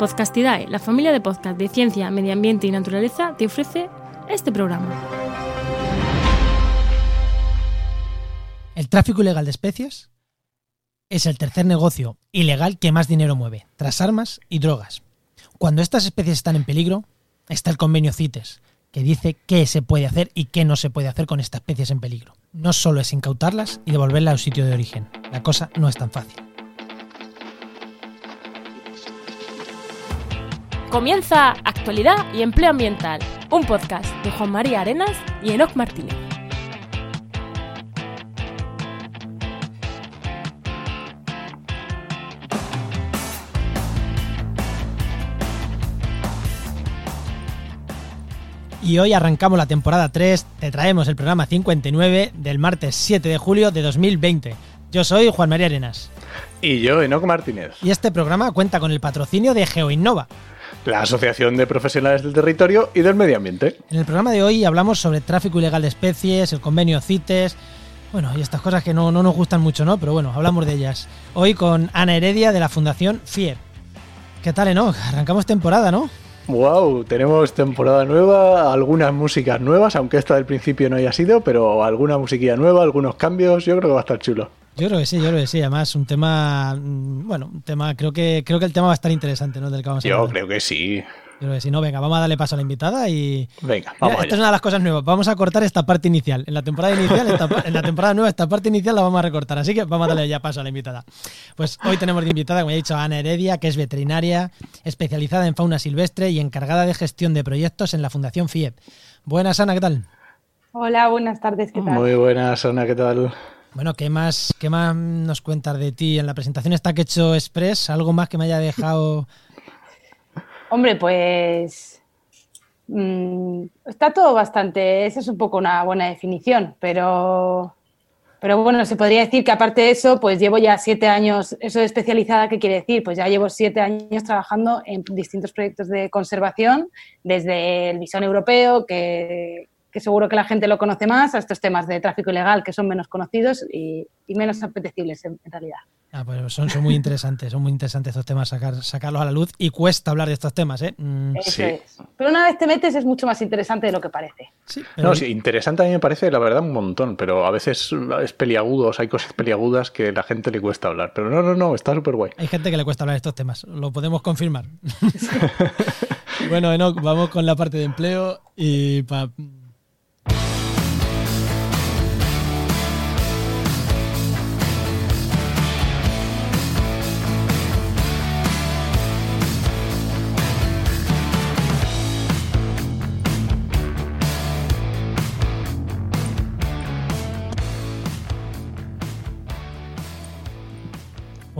Podcastidae, la familia de podcast de ciencia, medio ambiente y naturaleza, te ofrece este programa. El tráfico ilegal de especies es el tercer negocio ilegal que más dinero mueve, tras armas y drogas. Cuando estas especies están en peligro, está el convenio CITES, que dice qué se puede hacer y qué no se puede hacer con estas especies en peligro. No solo es incautarlas y devolverlas a su sitio de origen. La cosa no es tan fácil. Comienza Actualidad y Empleo Ambiental, un podcast de Juan María Arenas y Enoc Martínez. Y hoy arrancamos la temporada 3, te traemos el programa 59 del martes 7 de julio de 2020. Yo soy Juan María Arenas. Y yo, Enoc Martínez. Y este programa cuenta con el patrocinio de GeoInnova, la Asociación de Profesionales del Territorio y del Medio Ambiente. En el programa de hoy hablamos sobre tráfico ilegal de especies, el convenio CITES, bueno, y estas cosas que no, no nos gustan mucho, ¿no? Pero bueno, hablamos de ellas. Hoy con Ana Heredia de la Fundación FIER. ¿Qué tal, Enoch? Arrancamos temporada, ¿no? Wow, tenemos temporada nueva, algunas músicas nuevas, aunque esta del principio no haya sido, pero alguna musiquilla nueva, algunos cambios, yo creo que va a estar chulo. Yo creo que sí, yo creo que sí. Además, un tema, mm, bueno, un tema, creo que creo que el tema va a estar interesante, ¿no? Del que vamos a Yo hablar. creo que sí. Yo creo que sí. No, venga, vamos a darle paso a la invitada y. Venga, Mira, vamos esta allá. es una de las cosas nuevas. Vamos a cortar esta parte inicial. En la temporada inicial, esta en la temporada nueva, esta parte inicial la vamos a recortar. Así que vamos a darle ya paso a la invitada. Pues hoy tenemos de invitada, como ya he dicho, a Ana Heredia, que es veterinaria, especializada en fauna silvestre y encargada de gestión de proyectos en la Fundación FIEP. Buenas, Ana, ¿qué tal? Hola, buenas tardes, ¿qué tal? Muy buenas, Ana, ¿qué tal? Bueno, ¿qué más, ¿qué más nos cuentas de ti en la presentación esta que he hecho Express? ¿Algo más que me haya dejado? Hombre, pues mm, está todo bastante, esa es un poco una buena definición, pero, pero bueno, se podría decir que aparte de eso, pues llevo ya siete años, eso de especializada, ¿qué quiere decir? Pues ya llevo siete años trabajando en distintos proyectos de conservación, desde el visón europeo, que, que seguro que la gente lo conoce más, a estos temas de tráfico ilegal que son menos conocidos y, y menos apetecibles en- en realidad. Ah, pues son, son muy interesantes, son muy interesantes estos temas, sacar, sacarlos a la luz y cuesta hablar de estos temas, ¿eh? Mm, Eso Sí. es. Pero una vez te metes es mucho más interesante de lo que parece. sí, pero No, sí, interesante a mí me parece, la verdad, un montón, pero a veces es peliagudos, hay cosas peliagudas que a la gente le cuesta hablar. Pero no, no, no, está súper guay. hay gente que le cuesta hablar de estos temas, lo podemos confirmar. bueno, Enoch, vamos con la parte de empleo y pa-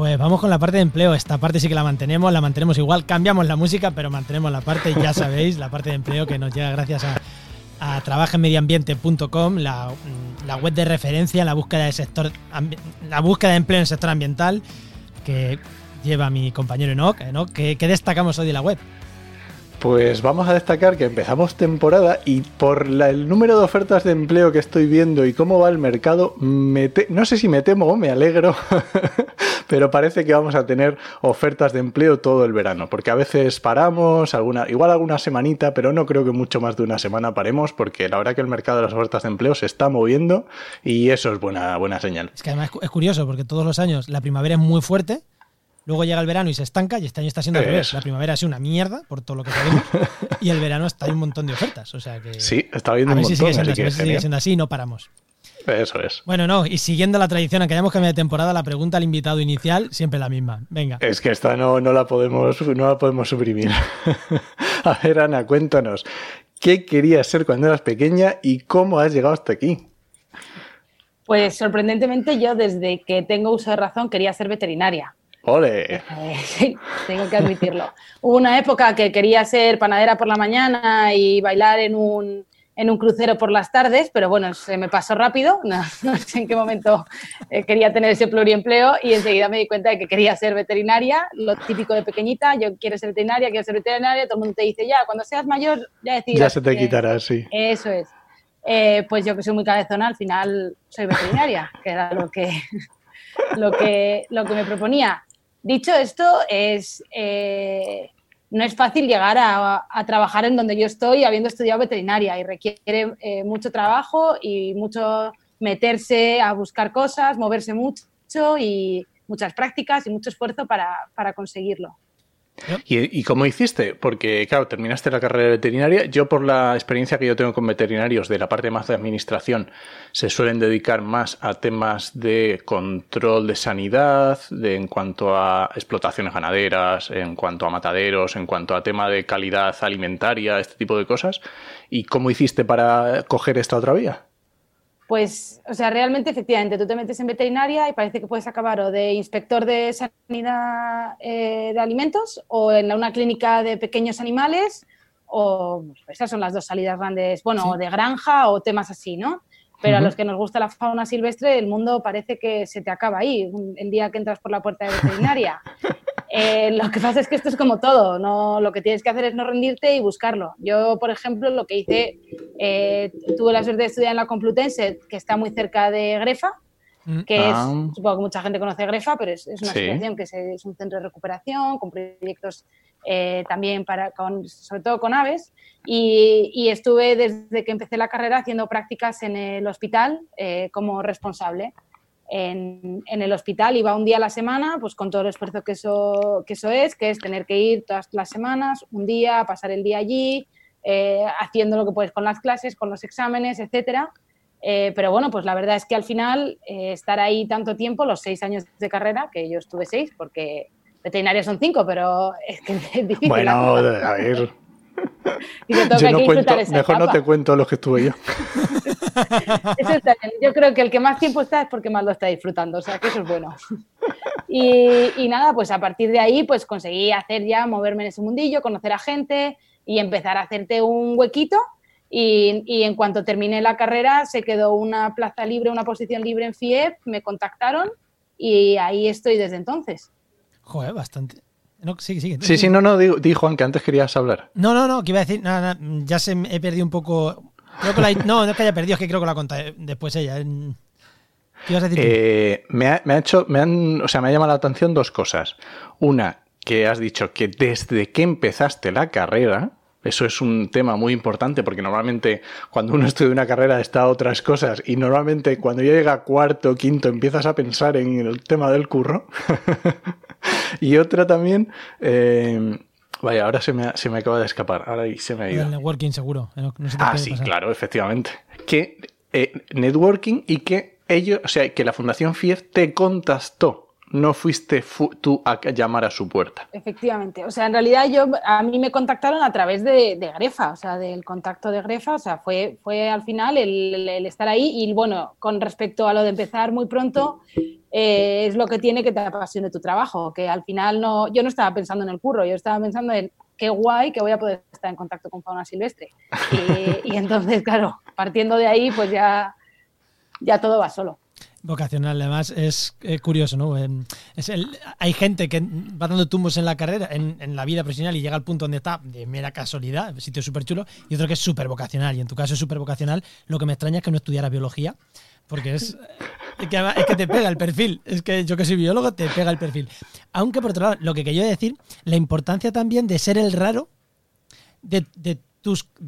Pues vamos con la parte de empleo. Esta parte sí que la mantenemos, la mantenemos igual. Cambiamos la música, pero mantenemos la parte, ya sabéis, la parte de empleo que nos llega gracias a, a trabajenmedioambiente.com, la, mm, la web de referencia en la búsqueda de sector, la búsqueda de empleo en el sector ambiental que lleva mi compañero Enoch. Enoch, ¿qué, destacamos hoy de la web? Pues vamos a destacar que empezamos temporada y por la- el número de ofertas de empleo que estoy viendo y cómo va el mercado, no sé si me temo o me alegro, pero parece que vamos a tener ofertas de empleo todo el verano, porque a veces paramos, alguna, igual alguna semanita, pero no creo que mucho más de una semana paremos, porque la verdad que el mercado de las ofertas de empleo se está moviendo y eso es buena, buena señal. Es que además es curioso porque todos los años la primavera es muy fuerte, luego llega el verano y se estanca y este año está siendo al revés. La primavera ha sido una mierda, por todo lo que sabemos, y el verano está hay un montón de ofertas. O sea que Sí, está viendo a un ver si montón, sigue siendo, así que ver si sigue siendo así y no paramos. Eso es. Bueno, no, y siguiendo la tradición, aunque hayamos cambiado de temporada, la pregunta al invitado inicial siempre la misma. Venga. Es que esta no, no la podemos, no la podemos suprimir. A ver, Ana, cuéntanos. ¿Qué querías ser cuando eras pequeña y cómo has llegado hasta aquí? Pues sorprendentemente yo desde que tengo uso de razón quería ser veterinaria. ¡Ole! Eh, sí, tengo que admitirlo. Hubo una época que quería ser panadera por la mañana y bailar en un, en un crucero por las tardes, pero bueno, se me pasó rápido, no, no sé en qué momento eh, quería tener ese pluriempleo y enseguida me di cuenta de que quería ser veterinaria, lo típico de pequeñita, yo quiero ser veterinaria, quiero ser veterinaria, todo el mundo te dice ya, cuando seas mayor ya decidirás. Ya se te quitará, sí. Eso es. Eh, pues yo que soy muy cabezona, al final soy veterinaria, que era lo que, lo que, lo que me proponía. Dicho esto, es, eh, no es fácil llegar a, trabajar en donde yo estoy habiendo estudiado veterinaria y requiere eh, mucho trabajo y mucho meterse a buscar cosas, moverse mucho y muchas prácticas y mucho esfuerzo para conseguirlo. ¿Y, cómo hiciste? Porque, claro, terminaste la carrera veterinaria. Yo, por la experiencia que yo tengo con veterinarios de la parte más de administración, se suelen dedicar más a temas de control de sanidad, de, en cuanto a explotaciones ganaderas, en cuanto a mataderos, en cuanto a tema de calidad alimentaria, este tipo de cosas. ¿Y cómo hiciste para coger esta otra vía? Pues, o sea, realmente, efectivamente, tú te metes en veterinaria y parece que puedes acabar o de inspector de sanidad eh, de alimentos o en una clínica de pequeños animales o pues, esas son las dos salidas grandes, bueno, o de granja o temas así, ¿no? Pero a los que nos gusta la fauna silvestre, el mundo parece que se te acaba ahí, el día que entras por la puerta de veterinaria. Eh, lo que pasa es que esto es como todo, no, lo que tienes que hacer es no rendirte y buscarlo. Yo, por ejemplo, lo que hice, eh, tuve la suerte de estudiar en la Complutense, que está muy cerca de Grefa, mm. que es, ah. supongo que mucha gente conoce Grefa, pero es, una asociación que es, un centro de recuperación con proyectos eh, también para, con, sobre todo con aves. Y, estuve desde que empecé la carrera haciendo prácticas en el hospital como responsable en, el hospital, iba un día a la semana, pues con todo el esfuerzo que eso, que eso es, que es tener que ir todas las semanas, un día, pasar el día allí, eh, haciendo lo que puedes con las clases, con los exámenes, etcétera. Eh, pero bueno, pues la verdad es que al final eh, estar ahí tanto tiempo, los seis años de carrera, que yo estuve seis, porque veterinaria son cinco, pero es que es difícil. Bueno, a ver. yo no cuento, mejor no te cuento lo que estuve yo. Eso está bien. Yo creo que el que más tiempo está es porque más lo está disfrutando, o sea que eso es bueno. Y, nada, pues a partir de ahí pues conseguí hacer ya, moverme en ese mundillo, conocer a gente y empezar a hacerte un huequito. Y, y, en cuanto terminé la carrera se quedó una plaza libre, una posición libre en FIEP, me contactaron y ahí estoy desde entonces. Joder, bastante. No, sí, sí, no, no, di, Juan, que antes querías hablar. No, no, no, que iba a decir, nada, ya se, he perdido un poco no, no es que haya perdido, es que creo que la conté después ella. ¿Qué ibas a decir? Eh, me, ha, hecho, me han, o sea, me ha llamado la atención dos cosas. Una, que has dicho que desde que empezaste la carrera, eso es un tema muy importante porque normalmente cuando uno estudia una carrera está a otras cosas y normalmente cuando ya llega cuarto o quinto empiezas a pensar en el tema del curro. y otra también, eh, Vaya, ahora se me, se me acaba de escapar. Ahora se me ha ido. El networking seguro. ah, sí, claro, efectivamente. Que eh, networking y que ellos, o sea, que la Fundación FIEF te contactó. No fuiste tú a llamar a su puerta. Efectivamente. O sea, en realidad yo a mí me contactaron a través de, Grefa, o sea, del contacto de Grefa. O sea, fue, fue al final el, el estar ahí. Y bueno, con respecto a lo de empezar muy pronto, eh, es lo que tiene que te apasione tu trabajo, que al final no, yo no estaba pensando en el curro, yo estaba pensando en qué guay que voy a poder estar en contacto con fauna silvestre. Y, entonces, claro, partiendo de ahí, pues ya, ya todo va solo. Vocacional, además es curioso, ¿no? Es hay gente que va dando tumbos en la carrera, en, en, la vida profesional y llega al punto donde está de mera casualidad, sitio súper chulo, y otro que es súper vocacional. Y en tu caso es súper vocacional. Lo que me extraña es que no estudiaras biología, porque es, es, que, te pega el perfil. Es que yo que soy biólogo, te pega el perfil. Aunque por otro lado, lo que quería decir, la importancia también de ser el raro de,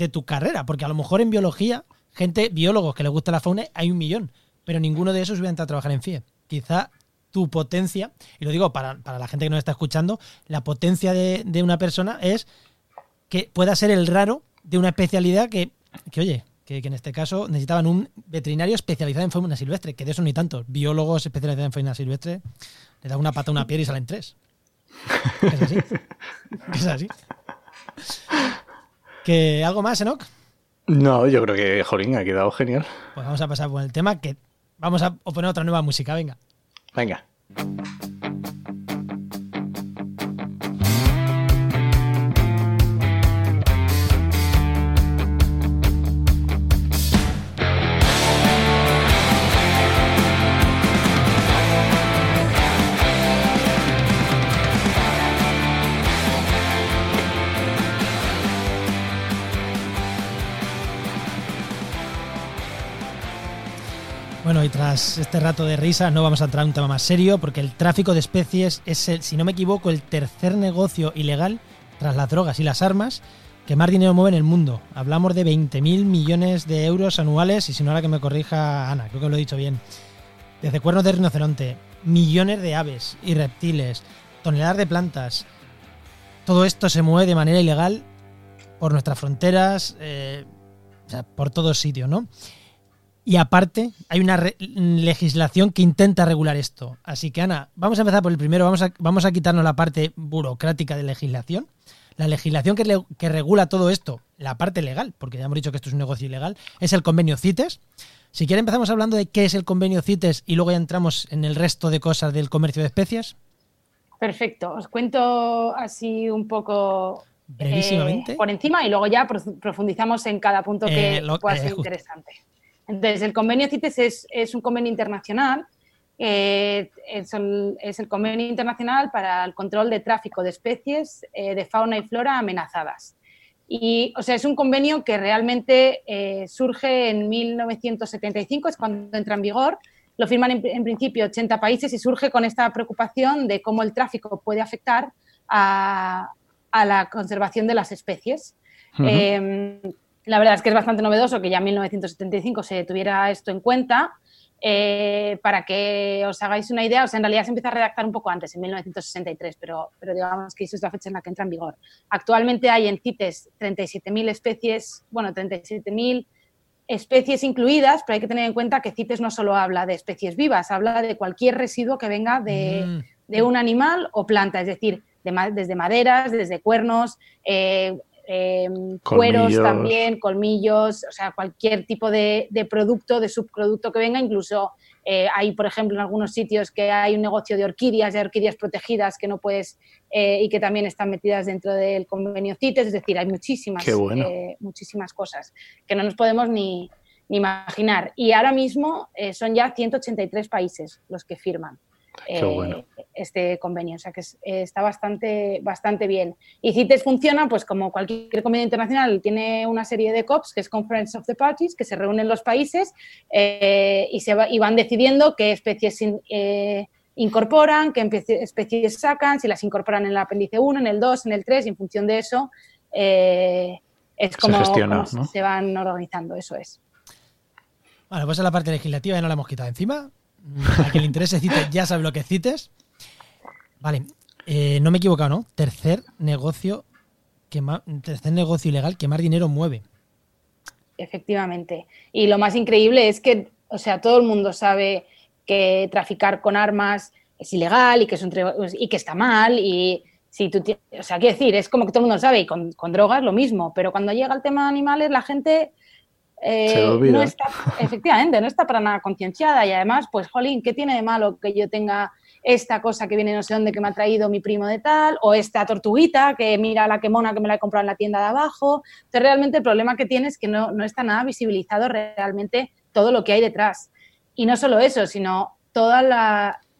tu carrera. Porque a lo mejor en biología, gente, biólogos que les gusta la fauna, hay un millón. Pero ninguno de esos hubiera entrado a trabajar en FIE. Quizá tu potencia, y lo digo para, la gente que nos está escuchando, la potencia de, de una persona es que pueda ser el raro de una especialidad que, que oye, que, en este caso necesitaban un veterinario especializado en fauna silvestre, que de eso ni tanto. Biólogos especializados en fauna silvestre le da una pata a una piedra y salen tres. Es así. Es así. ¿Que ¿Algo más, Enoch? No, yo creo que Jorín ha quedado genial. Pues vamos a pasar por el tema que vamos a poner otra nueva música, venga. Venga. Bueno, y tras este rato de risa no vamos a entrar en un tema más serio porque el tráfico de especies es, el, si no me equivoco, el tercer negocio ilegal tras las drogas y las armas, que más dinero mueve en el mundo. Hablamos de 20.000 millones de euros anuales, y si no ahora que me corrija Ana, creo que lo he dicho bien. Desde cuernos de rinoceronte, millones de aves y reptiles, toneladas de plantas. Todo esto se mueve de manera ilegal por nuestras fronteras, eh, o sea, por todos sitios, ¿no? Y aparte, hay una legislación que intenta regular esto. Así que, Ana, vamos a empezar por el primero. Vamos a, vamos a quitarnos la parte burocrática de legislación. La legislación que, que, regula todo esto, la parte legal, porque ya hemos dicho que esto es un negocio ilegal, es el convenio CITES. Si quiere empezamos hablando de qué es el convenio CITES y luego ya entramos en el resto de cosas del comercio de especies. Perfecto. Os cuento así un poco Brevísimamente. Eh, por encima y luego ya profundizamos en cada punto que eh, pueda ser interesante. Entonces, el convenio CITES es, un convenio internacional, eh, es, el, convenio internacional para el control de tráfico de especies eh, de fauna y flora amenazadas. Y, o sea, es un convenio que realmente eh, surge en 1975, es cuando entra en vigor. Lo firman en, principio 80 países y surge con esta preocupación de cómo el tráfico puede afectar a, la conservación de las especies la verdad es que es bastante novedoso que ya en 1975 se tuviera esto en cuenta. Eh, para que os hagáis una idea, o sea, en realidad se empieza a redactar un poco antes, en 1963, pero, pero digamos que eso es la fecha en la que entra en vigor. Actualmente hay en CITES 37.000 especies, bueno, 37.000 especies incluidas, pero hay que tener en cuenta que CITES no solo habla de especies vivas, habla de cualquier residuo que venga de, mm. de un animal o planta, es decir, desde maderas, desde cuernos, eh, Em, cueros también, colmillos, o sea, cualquier tipo de, producto, de subproducto que venga, incluso eh, hay, por ejemplo, en algunos sitios que hay un negocio de orquídeas, de orquídeas protegidas que no puedes eh, y que también están metidas dentro del convenio CITES, es decir, hay muchísimas, eh, muchísimas cosas que no nos podemos ni, ni imaginar. Y ahora mismo son ya 183 países los que firman. Eh, este convenio. O sea que eh, está bastante, bastante bien. Y CITES funciona, pues como cualquier convenio internacional, tiene una serie de COPs, que es Conference of the Parties, que se reúnen los países eh, y, se y van decidiendo qué especies incorporan, qué especies sacan, si las incorporan en el apéndice 1, en el 2, en el 3, y en función de eso es como se, se van organizando, eso es. Bueno, pues en la parte legislativa ya no la hemos quitado encima. A que le interese CITES ya sabe lo que es CITES. Vale, eh, no me he equivocado, ¿no? Tercer negocio que más, tercer negocio ilegal que más dinero mueve. Efectivamente. Y lo más increíble es que, o sea, todo el mundo sabe que traficar con armas es ilegal y que, es un, y que está mal. Y si tú, o sea, quiero decir, es como que todo el mundo sabe y con, con drogas lo mismo. Pero cuando llega el tema de animales, la gente eh, no está, efectivamente, no está para nada concienciada y además, pues, jolín, ¿qué tiene de malo que yo tenga esta cosa que viene no sé dónde que me ha traído mi primo de tal, o esta tortuguita que mira la que mona que me la he comprado en la tienda de abajo? Entonces, realmente el problema que tiene es que no, está nada visibilizado realmente todo lo que hay detrás. Y no solo eso, sino todos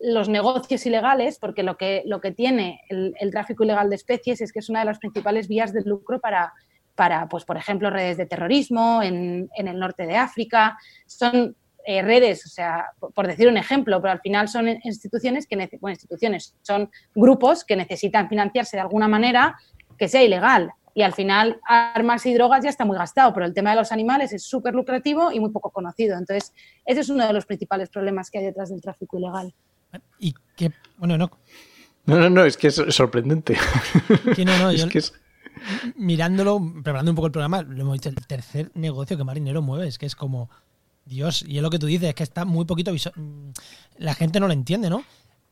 los negocios ilegales, porque lo que, lo que tiene el, el tráfico ilegal de especies es que es una de las principales vías de lucro para para, pues, por ejemplo, redes de terrorismo en, el norte de África. Son eh, redes, o sea, por, decir un ejemplo, pero al final son instituciones que, bueno, instituciones, son grupos que necesitan financiarse de alguna manera que sea ilegal. Y al final, armas y drogas ya está muy gastado, pero el tema de los animales es súper lucrativo y muy poco conocido. Entonces, ese es uno de los principales problemas que hay detrás del tráfico ilegal. Y que, bueno, no. No, no, no, es que es sorprendente. no, no, es que es mirándolo, preparando un poco el programa, lo hemos dicho, el tercer negocio que más dinero mueve, es que es como, Dios, y es lo que tú dices, es que está muy poquito mm, La gente no lo entiende, ¿no?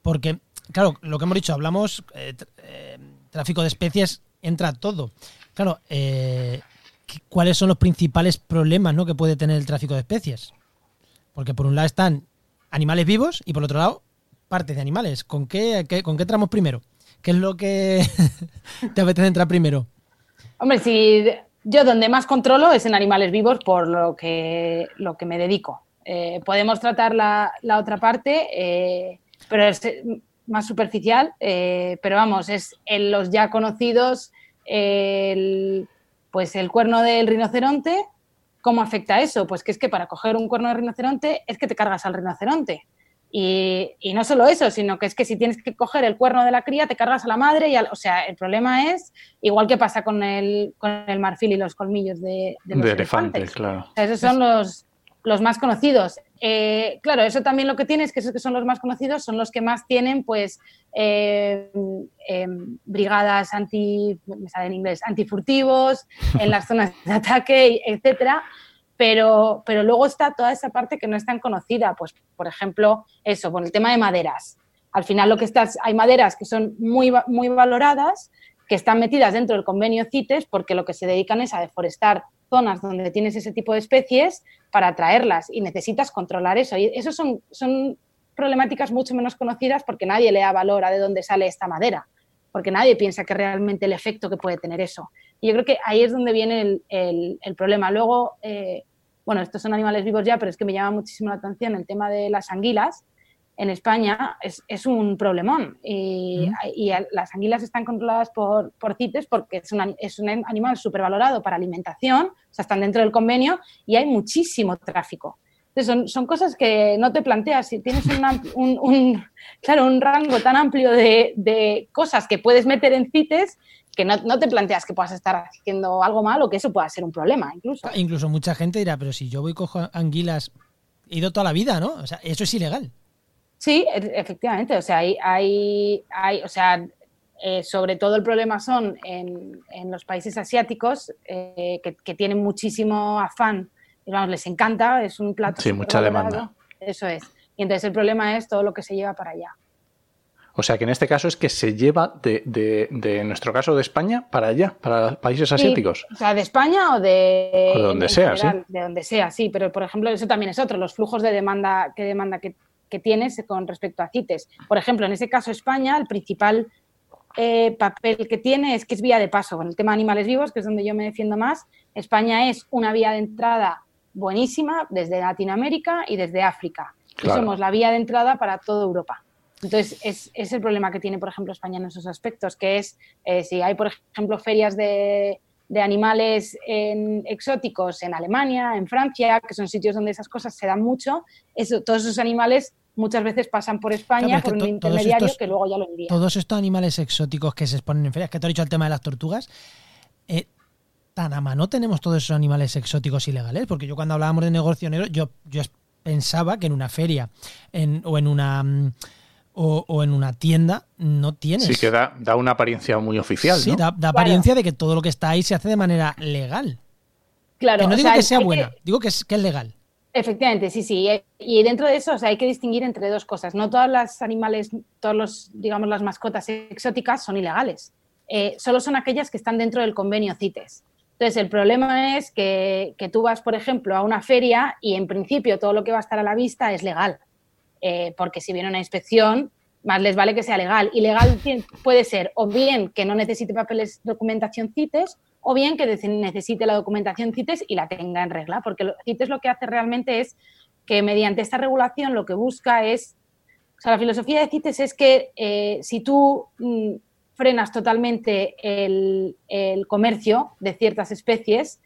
Porque, claro, lo que hemos dicho, hablamos, eh, eh, tráfico de especies, entra todo. Claro, eh, ¿cuáles son los principales problemas ¿no? que puede tener el tráfico de especies? Porque por un lado están animales vivos y por otro lado partes de animales. ¿Con qué, qué con qué entramos primero? ¿Qué es lo que te apetece entrar primero? Hombre, si yo donde más controlo es en animales vivos por lo que, lo que me dedico. Eh, podemos tratar la, otra parte, eh, pero es más superficial, eh, pero vamos, es en los ya conocidos, el, pues el cuerno del rinoceronte, ¿cómo afecta eso? Pues que es que para coger un cuerno de rinoceronte es que te cargas al rinoceronte. Y, no solo eso, sino que es que si tienes que coger el cuerno de la cría, te cargas a la madre. Y o sea, el problema es, igual que pasa con el, con el marfil y los colmillos de, los elefantes. claro. esos son los, los más conocidos. Eh, claro, eso también lo que tiene es que esos que son los más conocidos son los que más tienen, pues, eh, em, brigadas anti, me sale en inglés, antifurtivos, en las zonas de ataque, etcétera pero, pero luego está toda esa parte que no es tan conocida, pues por ejemplo, eso, con el tema de maderas. Al final lo que estás, hay maderas que son muy, muy valoradas, que están metidas dentro del convenio CITES porque lo que se dedican es a deforestar zonas donde tienes ese tipo de especies para traerlas y necesitas controlar eso. Y eso son, son problemáticas mucho menos conocidas porque nadie le da valor a de dónde sale esta madera, porque nadie piensa que realmente el efecto que puede tener eso. Y yo creo que ahí es donde viene el, el, problema. Luego, eh, bueno, estos son animales vivos ya, pero es que me llama muchísimo la atención el tema de las anguilas. En España es, un problemón y, las anguilas están controladas por, por CITES porque es un, es un animal valorado para alimentación, o sea, están dentro del convenio y hay muchísimo tráfico. Entonces son, cosas que no te planteas. Si tienes un, claro, un rango tan amplio de, de, cosas que puedes meter en CITES que no, te planteas que puedas estar haciendo algo mal o que eso pueda ser un problema, incluso. Ah, incluso mucha gente dirá, pero si yo voy y cojo anguilas, he ido toda la vida, ¿no? O sea, eso es ilegal. Sí, e, efectivamente. O sea, hay, hay, hay o sea, eh, sobre todo el problema son en, en los países asiáticos eh, que, tienen muchísimo afán, y vamos, les encanta, es un plato. Sí, mucha demanda. Eso es. Y entonces el problema es todo lo que se lleva para allá. O sea que en este caso es que se lleva de, de, nuestro caso de España para allá, para países asiáticos. o sea, de España o de, donde sea, sí. De donde sea, sí. Pero por ejemplo, eso también es otro, los flujos de demanda, que demanda que, tienes con respecto a CITES. Por ejemplo, en ese caso España, el principal eh, papel que tiene es que es vía de paso. Con el tema de animales vivos, que es donde yo me defiendo más, España es una vía de entrada buenísima desde Latinoamérica y desde África. Y somos la vía de entrada para toda Europa. Entonces, es, el problema que tiene, por ejemplo, España en esos aspectos, que es eh, si hay, por ejemplo, ferias de, animales exóticos en Alemania, en Francia, que son sitios donde esas cosas se dan mucho, eso, todos esos animales muchas veces pasan por España por un intermediario que luego ya lo envía. Todos estos animales exóticos que se exponen en ferias, que te he dicho el tema de las tortugas, eh, tan a mano tenemos todos esos animales exóticos ilegales, porque yo cuando hablábamos de negocio negro, yo, yo pensaba que en una feria o en una o, en una tienda no tienes. Sí, que da, una apariencia muy oficial. Sí, da, apariencia de que todo lo que está ahí se hace de manera legal. Claro. no digo que sea buena, digo que es, que es legal. Efectivamente, sí, sí. Y dentro de eso, hay que distinguir entre dos cosas. No todas las animales, todos los, digamos, las mascotas exóticas son ilegales. Eh, solo son aquellas que están dentro del convenio CITES. Entonces, el problema es que, que, tú vas, por ejemplo, a una feria y en principio todo lo que va a estar a la vista es legal. Eh, porque si viene una inspección, más les vale que sea legal. Y legal puede ser o bien que no necesite papeles, documentación CITES, o bien que necesite la documentación CITES y la tenga en regla, porque CITES lo que hace realmente es que mediante esta regulación lo que busca es, o sea, la filosofía de CITES es que eh, si tú mm, frenas totalmente el, comercio de ciertas especies,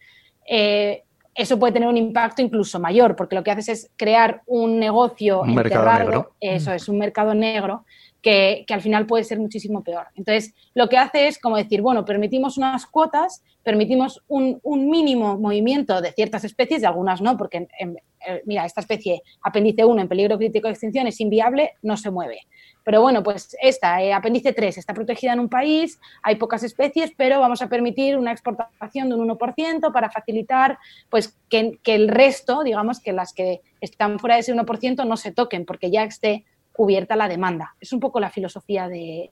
eh, eso puede tener un impacto incluso mayor, porque lo que haces es crear un negocio un mercado negro. Eso es, un mercado negro que, al final puede ser muchísimo peor. Entonces, lo que hace es como decir, bueno, permitimos unas cuotas, permitimos un, mínimo movimiento de ciertas especies, de algunas no, porque, eh, mira, esta especie apéndice 1 en peligro crítico de extinción es inviable, no se mueve. Pero bueno, pues esta, eh, apéndice 3, está protegida en un país, hay pocas especies, pero vamos a permitir una exportación de un 1% para facilitar pues, que, el resto, digamos, que las que están fuera de ese 1% no se toquen, porque ya esté cubierta la demanda. Es un poco la filosofía de,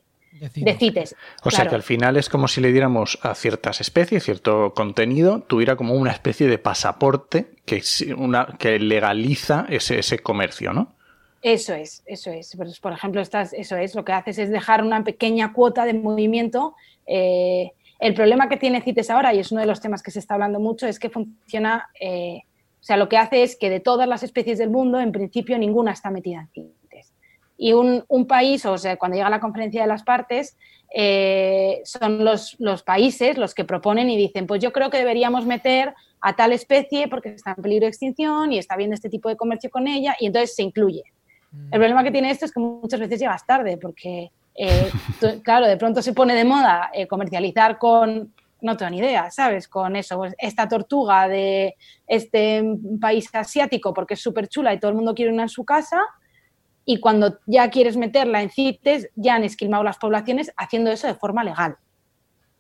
CITES. O sea que al final es como si le diéramos a ciertas especies, cierto contenido, tuviera como una especie de pasaporte que, una, que legaliza ese, ese comercio, ¿no? Eso es, eso es. Pues, por ejemplo, estás, eso es, lo que haces es dejar una pequeña cuota de movimiento. Eh, el problema que tiene CITES ahora, y es uno de los temas que se está hablando mucho, es que funciona, eh, o sea, lo que hace es que de todas las especies del mundo, en principio, ninguna está metida en CITES. Y un, país, o sea, cuando llega la conferencia de las partes, eh, son los, los países los que proponen y dicen, pues yo creo que deberíamos meter a tal especie porque está en peligro de extinción y está viendo este tipo de comercio con ella, y entonces se incluye. El problema que tiene esto es que muchas veces llegas tarde, porque, eh, claro, de pronto se pone de moda eh, comercializar con, no tengo ni idea, ¿sabes? Con eso, pues, esta tortuga de este país asiático porque es súper chula y todo el mundo quiere una en su casa, y cuando ya quieres meterla en CITES, ya han esquilmado las poblaciones haciendo eso de forma legal.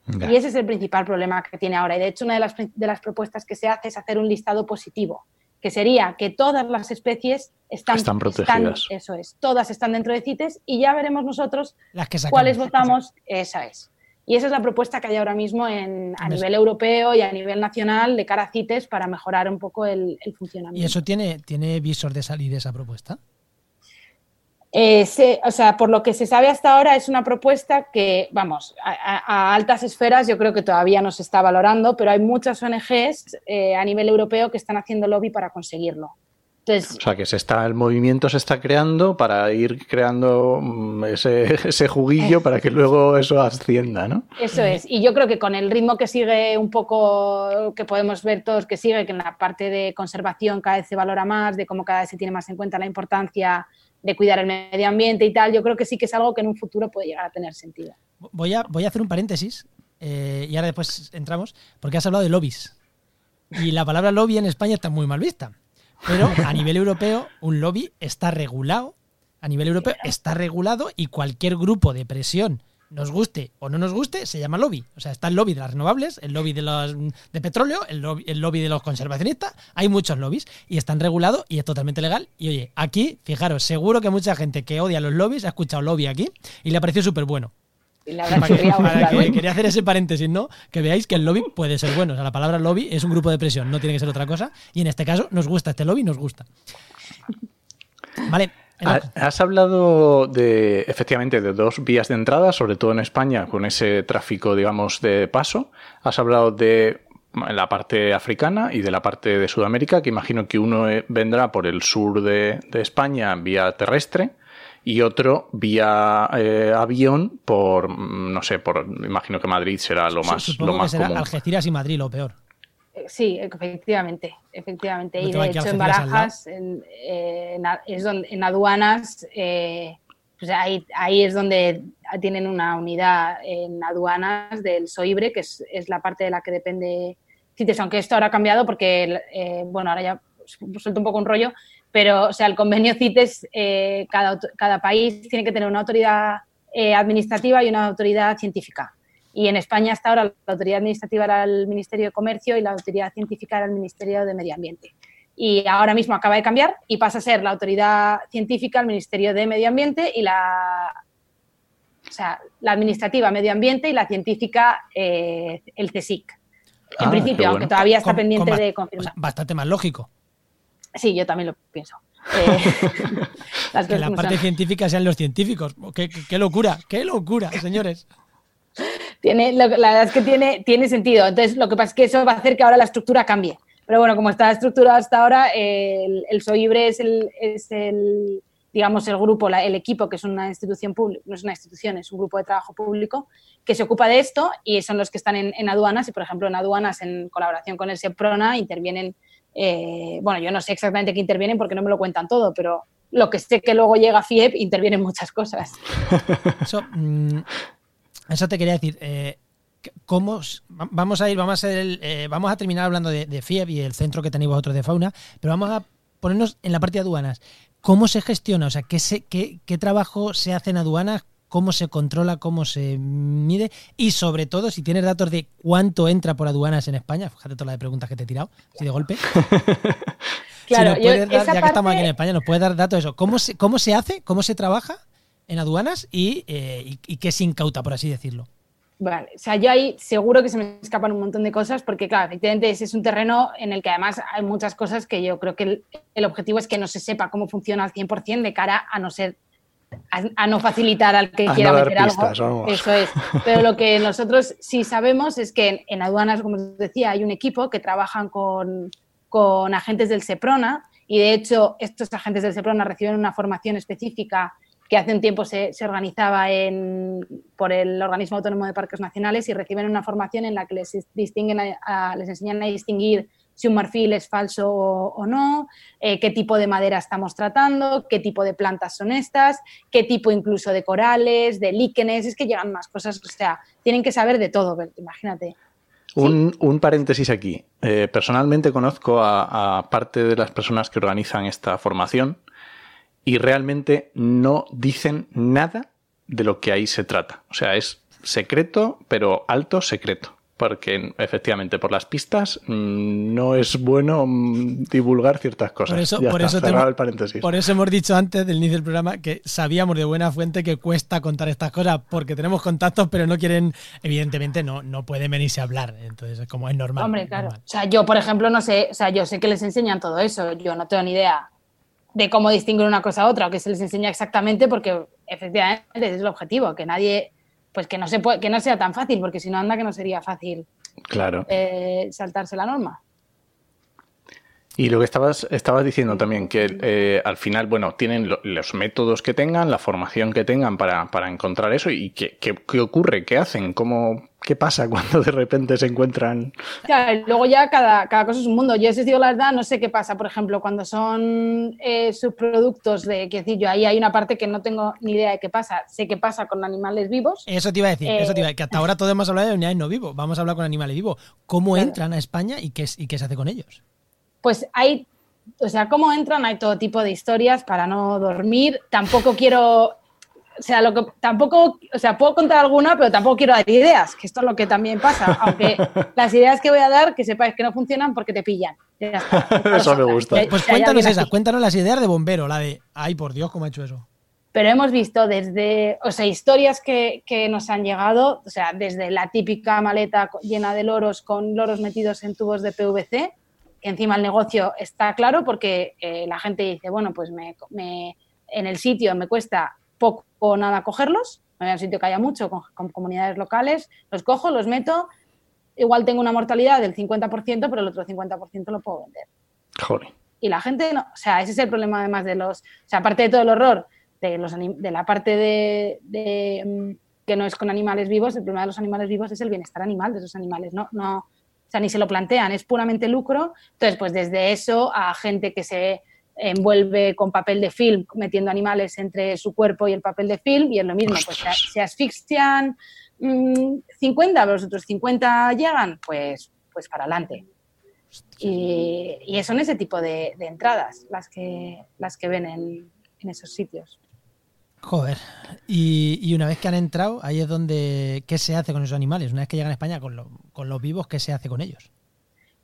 Y ese es el principal problema que tiene ahora. Y de hecho, una de las, de las propuestas que se hace es hacer un listado positivo, que sería que todas las especies están, están protegidas. eso es, todas están dentro de CITES y ya veremos nosotros cuáles votamos. Esa es. Y esa es la propuesta que hay ahora mismo en, a nivel europeo y a nivel nacional de cara a CITES para mejorar un poco el, el funcionamiento. ¿Y eso tiene, tiene visor de salir esa propuesta? Eh, o sea, por lo que se sabe hasta ahora, es una propuesta que, vamos, a, altas esferas yo creo que todavía no se está valorando, pero hay muchas ONGs eh, a nivel europeo que están haciendo lobby para conseguirlo. Entonces, o sea, que se está, el movimiento se está creando para ir creando mm, ese, ese juguillo para que luego eso ascienda, ¿no? Eso es. Y yo creo que con el ritmo que sigue un poco, que podemos ver todos que sigue, que en la parte de conservación cada vez se valora más, de cómo cada vez se tiene más en cuenta la importancia de cuidar el medio ambiente y tal, yo creo que sí que es algo que en un futuro puede llegar a tener sentido. Voy a, voy a hacer un paréntesis eh, y ahora después entramos, porque has hablado de lobbies. Y la palabra lobby en España está muy mal vista. Pero a nivel europeo, un lobby está regulado. A nivel europeo está regulado y cualquier grupo de presión nos guste o no nos guste, se llama lobby. O sea, está el lobby de las renovables, el lobby de los de petróleo, el lobby, de los conservacionistas. Hay muchos lobbies y están regulados y es totalmente legal. Y oye, aquí, fijaros, seguro que mucha gente que odia los lobbies ha escuchado lobby aquí y le ha parecido súper bueno. quería hacer ese paréntesis, ¿no? Que veáis que el lobby puede ser bueno. O sea, la palabra lobby es un grupo de presión, no tiene que ser otra cosa. Y en este caso, nos gusta este lobby, nos gusta. Vale, Has hablado de, efectivamente, de dos vías de entrada, sobre todo en España, con ese tráfico, digamos, de paso. Has hablado de la parte africana y de la parte de Sudamérica, que imagino que uno eh, vendrá por el sur de, España vía terrestre y otro vía eh, avión por, no sé, por, imagino que Madrid será lo más, lo más será Algeciras y Madrid lo peor. Eh, sí, efectivamente, efectivamente. y de hecho en Barajas, en, es donde, en aduanas, eh, pues ahí, ahí, es donde tienen una unidad en aduanas del SOIBRE, que es, es la parte de la que depende CITES, aunque esto ahora ha cambiado porque, eh, bueno, ahora ya suelto un poco un rollo, pero, o sea, el convenio CITES, cada, cada país tiene que tener una autoridad administrativa y una autoridad científica. Y en España hasta ahora la autoridad administrativa era el Ministerio de Comercio y la autoridad científica era el Ministerio de Medio Ambiente. Y ahora mismo acaba de cambiar y pasa a ser la autoridad científica el Ministerio de Medio Ambiente y la, o sea, la administrativa Medio Ambiente y la científica eh, el CSIC. En ah, principio, aunque todavía está pendiente de confirmar. bastante más lógico. Sí, yo también lo pienso. Eh, que la parte científica sean los científicos. qué locura, qué locura, señores. Tiene, la verdad es que tiene, tiene sentido. Entonces, lo que pasa es que eso va a hacer que ahora la estructura cambie. Pero bueno, como está estructurado hasta ahora, el, el SOIBRE es el, es el, digamos, el grupo, el equipo, que es una institución pública, no es una institución, es un grupo de trabajo público que se ocupa de esto y son los que están en, aduanas y, por ejemplo, en aduanas, en colaboración con el SEPRONA, intervienen, eh, bueno, yo no sé exactamente qué intervienen porque no me lo cuentan todo, pero lo que sé que luego llega FIEP, intervienen muchas cosas. Eso, mm, eso te quería decir. Eh, ¿Cómo vamos a ir, vamos a eh, vamos a terminar hablando de, FIEB y el centro que tenéis vosotros de fauna, pero vamos a ponernos en la parte de aduanas. ¿Cómo se gestiona? O sea, ¿qué, qué, qué trabajo se hace en aduanas? ¿Cómo se controla? ¿Cómo se mide? Y sobre todo, si tienes datos de cuánto entra por aduanas en España, fíjate todas las preguntas que te he tirado, así de golpe. claro, ya que estamos aquí en España, nos puedes dar datos de eso. ¿Cómo se, ¿Cómo se hace? ¿Cómo se trabaja? En aduanas y, eh, y, qué se incauta, por así decirlo. Vale, o sea, yo ahí seguro que se me escapan un montón de cosas porque, claro, efectivamente ese es un terreno en el que además hay muchas cosas que yo creo que el, objetivo es que no se sepa cómo funciona al 100% de cara a no ser a, no facilitar al que quiera meter algo. Eso es. Pero lo que nosotros sí sabemos es que en, aduanas, como os decía, hay un equipo que trabajan con, con agentes del SEPRONA y de hecho estos agentes del SEPRONA reciben una formación específica que hace un tiempo se, organizaba por el Organismo Autónomo de Parques Nacionales y reciben una formación en la que les, distinguen les enseñan a distinguir si un marfil es falso o, no, eh, qué tipo de madera estamos tratando, qué tipo de plantas son estas, qué tipo incluso de corales, de líquenes, es que llegan más cosas, o sea, tienen que saber de todo, imagínate. Un, paréntesis aquí. Eh, personalmente conozco a, parte de las personas que organizan esta formación y realmente no dicen nada de lo que ahí se trata. O sea, es secreto, pero alto secreto. Porque efectivamente, por las pistas, mm, no es bueno mm, divulgar ciertas cosas. Por eso, por, eso por eso hemos dicho antes del inicio del programa que sabíamos de buena fuente que cuesta contar estas cosas porque tenemos contactos, pero no quieren, evidentemente, no, no pueden venirse a hablar. Entonces, como es normal. Hombre, claro. O sea, yo, por ejemplo, no sé, o sea, yo sé que les enseñan todo eso. Yo no tengo ni idea de cómo distinguir una cosa a otra o que se les enseña exactamente porque efectivamente es el objetivo, que nadie, pues que no, se puede, que no sea tan fácil, porque si no anda que no sería fácil claro. Eh, saltarse la norma. Y lo que estabas, estabas diciendo también, que eh, al final, bueno, tienen los métodos que tengan, la formación que tengan para, para encontrar eso y qué, qué, ocurre, qué hacen, cómo, qué pasa cuando de repente se encuentran. Claro, luego ya cada, cada cosa es un mundo. Yo, si digo la verdad, no sé qué pasa, por ejemplo, cuando son eh, subproductos de, qué decir, yo ahí hay una parte que no tengo ni idea de qué pasa. Sé qué pasa con animales vivos. Eso te iba a decir, eso te iba a decir, que hasta ahora todo hemos hablado de unidades no vivos, vamos a hablar con animales vivos. ¿Cómo entran a España y qué, y qué se hace con ellos? pues hay, o sea, cómo entran, hay todo tipo de historias para no dormir. Tampoco quiero, o sea, lo que tampoco, o sea, puedo contar alguna, pero tampoco quiero dar ideas, que esto es lo que también pasa. Aunque las ideas que voy a dar, que sepáis que no funcionan porque te pillan. eso me gusta. Pues cuéntanos esa, cuéntanos las ideas de bombero, la de, ay, por Dios, cómo ha hecho eso pero hemos visto desde, o sea, historias que, que, nos han llegado, o sea, desde la típica maleta llena de loros con loros metidos en tubos de PVC, encima el negocio está claro porque eh, la gente dice, bueno, pues me, en el sitio me cuesta poco o nada cogerlos, voy a un sitio que haya mucho, con, comunidades locales, los cojo, los meto, igual tengo una mortalidad del 50%, pero el otro 50% lo puedo vender. Joder. Y la gente, no, o sea, ese es el problema además de los, o sea, aparte de todo el horror de, los, de la parte de, de, mm, que no es con animales vivos, el problema de los animales vivos es el bienestar animal de esos animales, no, no, sea, ni se lo plantean, es puramente lucro. Entonces, pues desde eso a gente que se envuelve con papel de film, metiendo animales entre su cuerpo y el papel de film, y es lo mismo, pues se, asfixian 50, mm, los otros 50 llegan, pues, pues para adelante. Y, son ese tipo de, entradas las que, las que ven en esos sitios. Joder. Y, una vez que han entrado, ahí es donde. ¿Qué se hace con esos animales? Una vez que llegan a España con, los vivos, ¿qué se hace con ellos?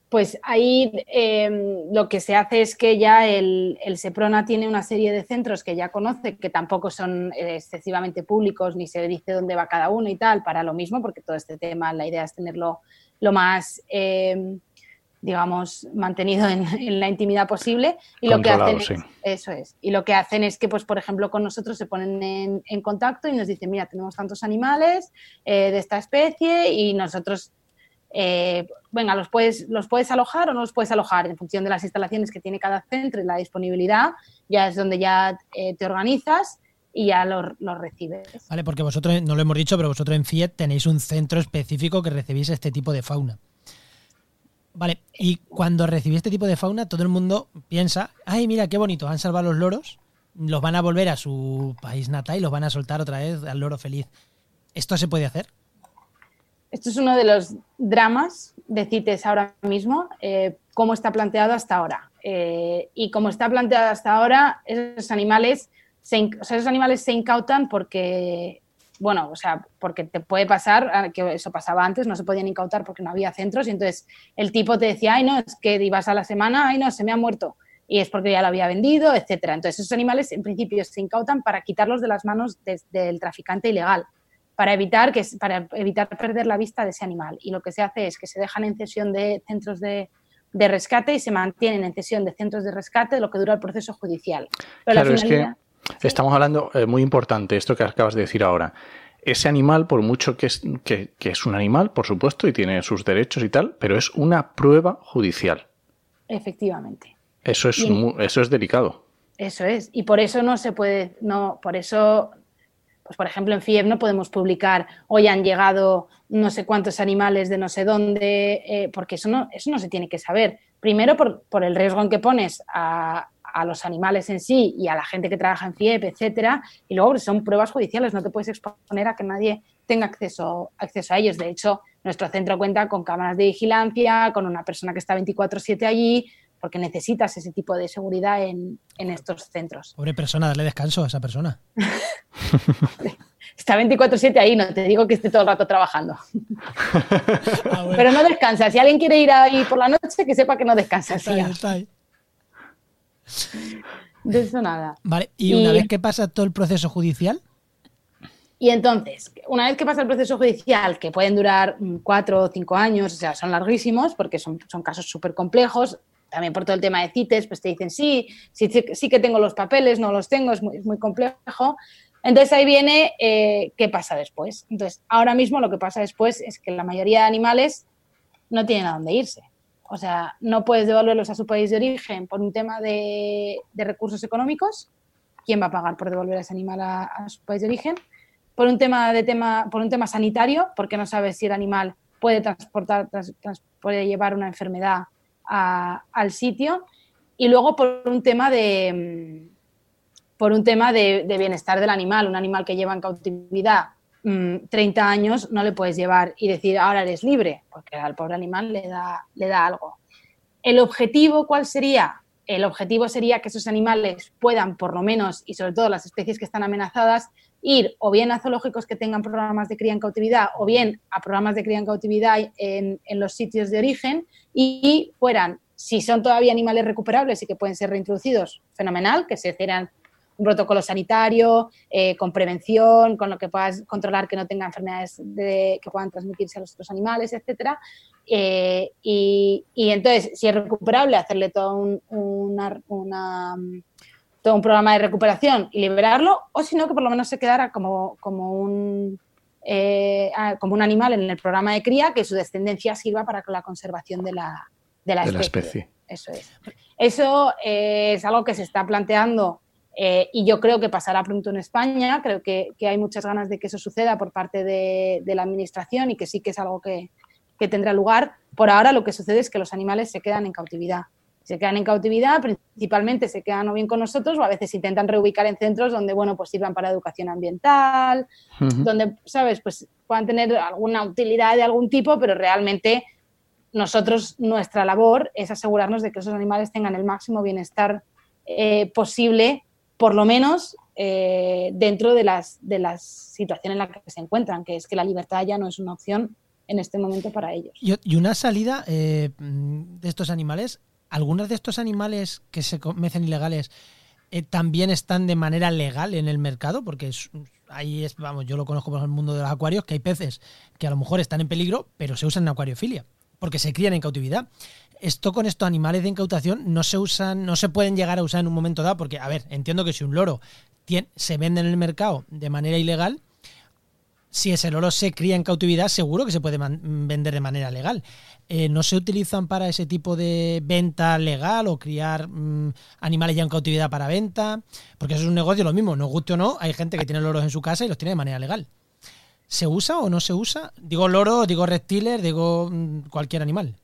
Pues ahí em, lo que se hace es que ya el, SEPRONA tiene una serie de centros que ya conoce, que tampoco son eh, excesivamente públicos, ni se dice dónde va cada uno y tal, para lo mismo, porque todo este tema, la idea es tenerlo lo más em, digamos, mantenido en, la intimidad posible. Y lo que hacen es, eso es. Y lo que hacen es que, pues, por ejemplo, con nosotros se ponen en, contacto y nos dicen, mira, tenemos tantos animales eh, de esta especie y nosotros, eh, venga, los puedes, los puedes alojar o no los puedes alojar en función de las instalaciones que tiene cada centro y la disponibilidad, ya es donde ya eh, te organizas y ya los recibes. Vale, porque vosotros, no lo hemos dicho, pero vosotros en FIET tenéis un centro específico que recibís este tipo de fauna. Vale, y cuando recibí este tipo de fauna, todo el mundo piensa, ay, mira, qué bonito, han salvado los loros, los van a volver a su país natal y los van a soltar otra vez al loro feliz. ¿Esto se puede hacer? Esto es uno de los dramas de CITES ahora mismo, eh, cómo está planteado hasta ahora. Eh, y como está planteado hasta ahora, esos animales, esos animales se incautan porque bueno, o sea, porque te puede pasar, ah, que eso pasaba antes, no se podían incautar porque no había centros y entonces el tipo te decía, ay no, es que ibas a la semana, ay no, se me ha muerto y es porque ya lo había vendido, etcétera. Entonces esos animales en principio se incautan para quitarlos de las manos del traficante ilegal, para evitar, que, para evitar perder la vista de ese animal. Y lo que se hace es que se dejan en cesión de centros de, rescate y se mantienen en cesión de centros de rescate lo que dura el proceso judicial. claro, es que Estamos hablando, eh, muy importante, esto que acabas de decir ahora. Ese animal, por mucho que es, que, es un animal, por supuesto, y tiene sus derechos y tal, pero es una prueba judicial. Efectivamente. Eso es, eso es delicado. Eso es. Y por eso no se puede, no, por eso, pues por ejemplo en FIEB no podemos publicar hoy han llegado no sé cuántos animales de no sé dónde, eh, porque eso no, eso no se tiene que saber. Primero por, por el riesgo en que pones a, a los animales en sí y a la gente que trabaja en FIEP, etcétera, y luego son pruebas judiciales, no te puedes exponer a que nadie tenga acceso, acceso a ellos. De hecho, nuestro centro cuenta con cámaras de vigilancia, con una persona que está 24/7 allí, porque necesitas ese tipo de seguridad en, en estos centros. Pobre persona, darle descanso a esa persona. está 24/7 ahí, no te digo que esté todo el rato trabajando. Ah, bueno. Pero no descansa. Si alguien quiere ir ahí por la noche, que sepa que no descansa. Está ahí, está ahí. De eso nada. Vale, y una vez que pasa todo el proceso judicial. Y entonces, una vez que pasa el proceso judicial, que pueden durar cuatro o cinco años, o sea, son larguísimos porque son, son casos súper complejos, también por todo el tema de CITES, pues te dicen, sí, sí, sí que tengo los papeles, no los tengo, es muy, muy complejo. Entonces ahí viene eh, qué pasa después. Entonces, ahora mismo lo que pasa después es que la mayoría de animales no tienen a dónde irse. O sea, no puedes devolverlos a su país de origen por un tema de, recursos económicos. ¿Quién va a pagar por devolver a ese animal a, su país de origen? Por un tema de tema, por un tema sanitario, porque no sabes si el animal puede transportar, puede llevar una enfermedad al sitio. Y luego por un tema de por un tema de, de bienestar del animal, un animal que lleva en cautividad 30 mm, años no le puedes llevar y decir ahora eres libre, porque al pobre animal le da, le da algo. ¿El objetivo cuál sería? El objetivo sería que esos animales puedan, por lo menos, y sobre todo las especies que están amenazadas, ir o bien a zoológicos que tengan programas de cría en cautividad o bien a programas de cría en cautividad en, los sitios de origen y fueran, si son todavía animales recuperables y que pueden ser reintroducidos, fenomenal, que se hicieran un protocolo sanitario, eh, con prevención, con lo que puedas controlar que no tenga enfermedades que puedan transmitirse a los otros animales, etc. Eh, y, entonces, si es recuperable, hacerle todo un, una, todo un programa de recuperación y liberarlo, o si no, que por lo menos se quedara como, como un... Eh, como un animal en el programa de cría que su descendencia sirva para la conservación de la, de la, especie. Eso es. Eso es algo que se está planteando eh, y yo creo que pasará pronto en España, creo que, que, hay muchas ganas de que eso suceda por parte de, de la Administración y que sí que es algo que, que, tendrá lugar. Por ahora lo que sucede es que los animales se quedan en cautividad. Se quedan en cautividad, principalmente se quedan o bien con nosotros o a veces intentan reubicar en centros donde, bueno, pues sirvan para educación ambiental, donde, ¿sabes?, pues puedan tener alguna utilidad de algún tipo, pero realmente nosotros, nuestra labor es asegurarnos de que esos animales tengan el máximo bienestar eh, posible por lo menos eh, dentro de las, de las situaciones en las que se encuentran, que es que la libertad ya no es una opción en este momento para ellos. Y, una salida eh, de estos animales, algunos de estos animales que se mecen ilegales eh, también están de manera legal en el mercado, porque ahí es, vamos, yo lo conozco por el mundo de los acuarios, que hay peces que a lo mejor están en peligro, pero se usan en acuariofilia, porque se crían en cautividad esto con estos animales de incautación no se usan, no se pueden llegar a usar en un momento dado, porque, a ver, entiendo que si un loro se vende en el mercado de manera ilegal, si ese loro se cría en cautividad, seguro que se puede vender de manera legal. Eh, ¿No se utilizan para ese tipo de venta legal o criar mm, animales ya en cautividad para venta? Porque eso es un negocio lo mismo, no guste o no, hay gente que tiene loros en su casa y los tiene de manera legal. ¿Se usa o no se usa? Digo loro, digo reptiles, digo mm, cualquier animal.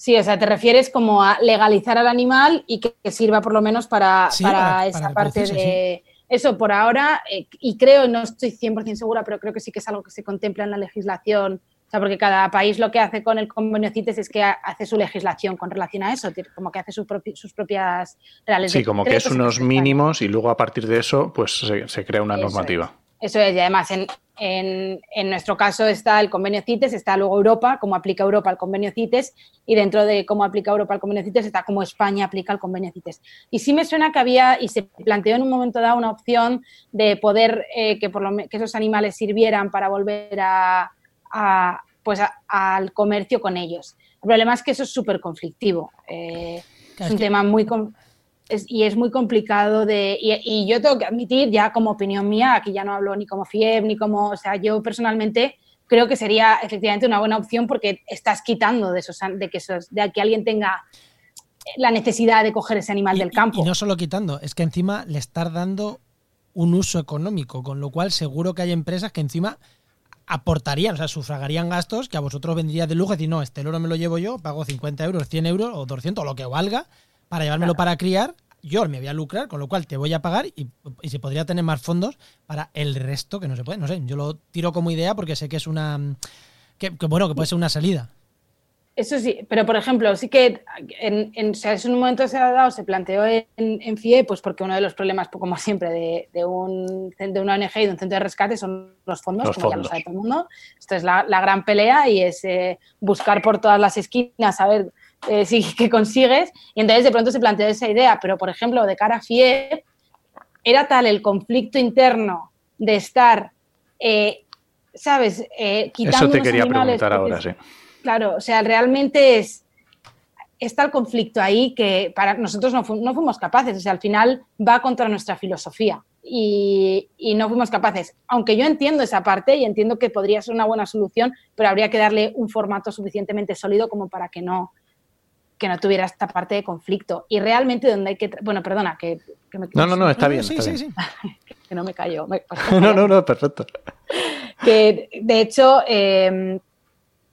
Sí, o sea, te refieres como a legalizar al animal y que, sirva por lo menos para, para, esa parte de... Eso por ahora, eh, y creo, no estoy 100% segura, pero creo que sí que es algo que se contempla en la legislación. O sea, porque cada país lo que hace con el convenio CITES es que hace su legislación con relación a eso, como que hace sus, propias reales. Sí, como que es unos mínimos y luego a partir de eso, pues se, crea una normativa. Eso es, y además en, en, nuestro caso está el convenio CITES, está luego Europa, cómo aplica Europa el convenio CITES, y dentro de cómo aplica Europa el convenio CITES está cómo España aplica el convenio CITES. Y sí me suena que había, y se planteó en un momento dado una opción de poder eh, que, por lo, que esos animales sirvieran para volver a, pues al comercio con ellos. El problema es que eso es súper conflictivo. Eh, es un tema muy y es muy complicado de... Y, yo tengo que admitir, ya como opinión mía, aquí ya no hablo ni como FIEB, ni como... O sea, yo personalmente creo que sería efectivamente una buena opción porque estás quitando de, esos, de, que, esos, de que alguien tenga la necesidad de coger ese animal del campo. Y no solo quitando, es que encima le estás dando un uso económico, con lo cual seguro que hay empresas que encima aportarían, o sea, sufragarían gastos que a vosotros vendría de lujo decir, no, este loro me lo llevo yo, pago 50 euros, 100 euros o 200 o lo que valga para llevármelo para criar, yo me voy a lucrar, con lo cual te voy a pagar y, y, se podría tener más fondos para el resto que no se puede. No sé, yo lo tiro como idea porque sé que es una... que, que bueno, que puede ser una salida. Eso sí, pero por ejemplo, sí que en, en, o sea, en un momento se ha dado, se planteó en, en, FIE, pues porque uno de los problemas, pues, como siempre, de, de, un, de una ONG y de un centro de rescate son los fondos, Los como fondos. ya lo sabe todo el mundo. Esto es la, la gran pelea y es eh, buscar por todas las esquinas a ver eh, si qué consigues. Y entonces de pronto se planteó esa idea, pero por ejemplo, de cara a FIE, era tal el conflicto interno de estar, eh, ¿sabes? Eh, quitando Eso te quería animales preguntar ahora, sí. Claro, o sea, realmente es está el conflicto ahí que para nosotros no, fu- no fuimos capaces, o sea, al final va contra nuestra filosofía y, y no fuimos capaces. Aunque yo entiendo esa parte y entiendo que podría ser una buena solución, pero habría que darle un formato suficientemente sólido como para que no que no tuviera esta parte de conflicto. Y realmente donde hay que... Bueno, perdona, que, que me- No, no, no, está bien. sí, está sí, bien. sí. que no me callo. me- No, no, no, perfecto. que de hecho eh,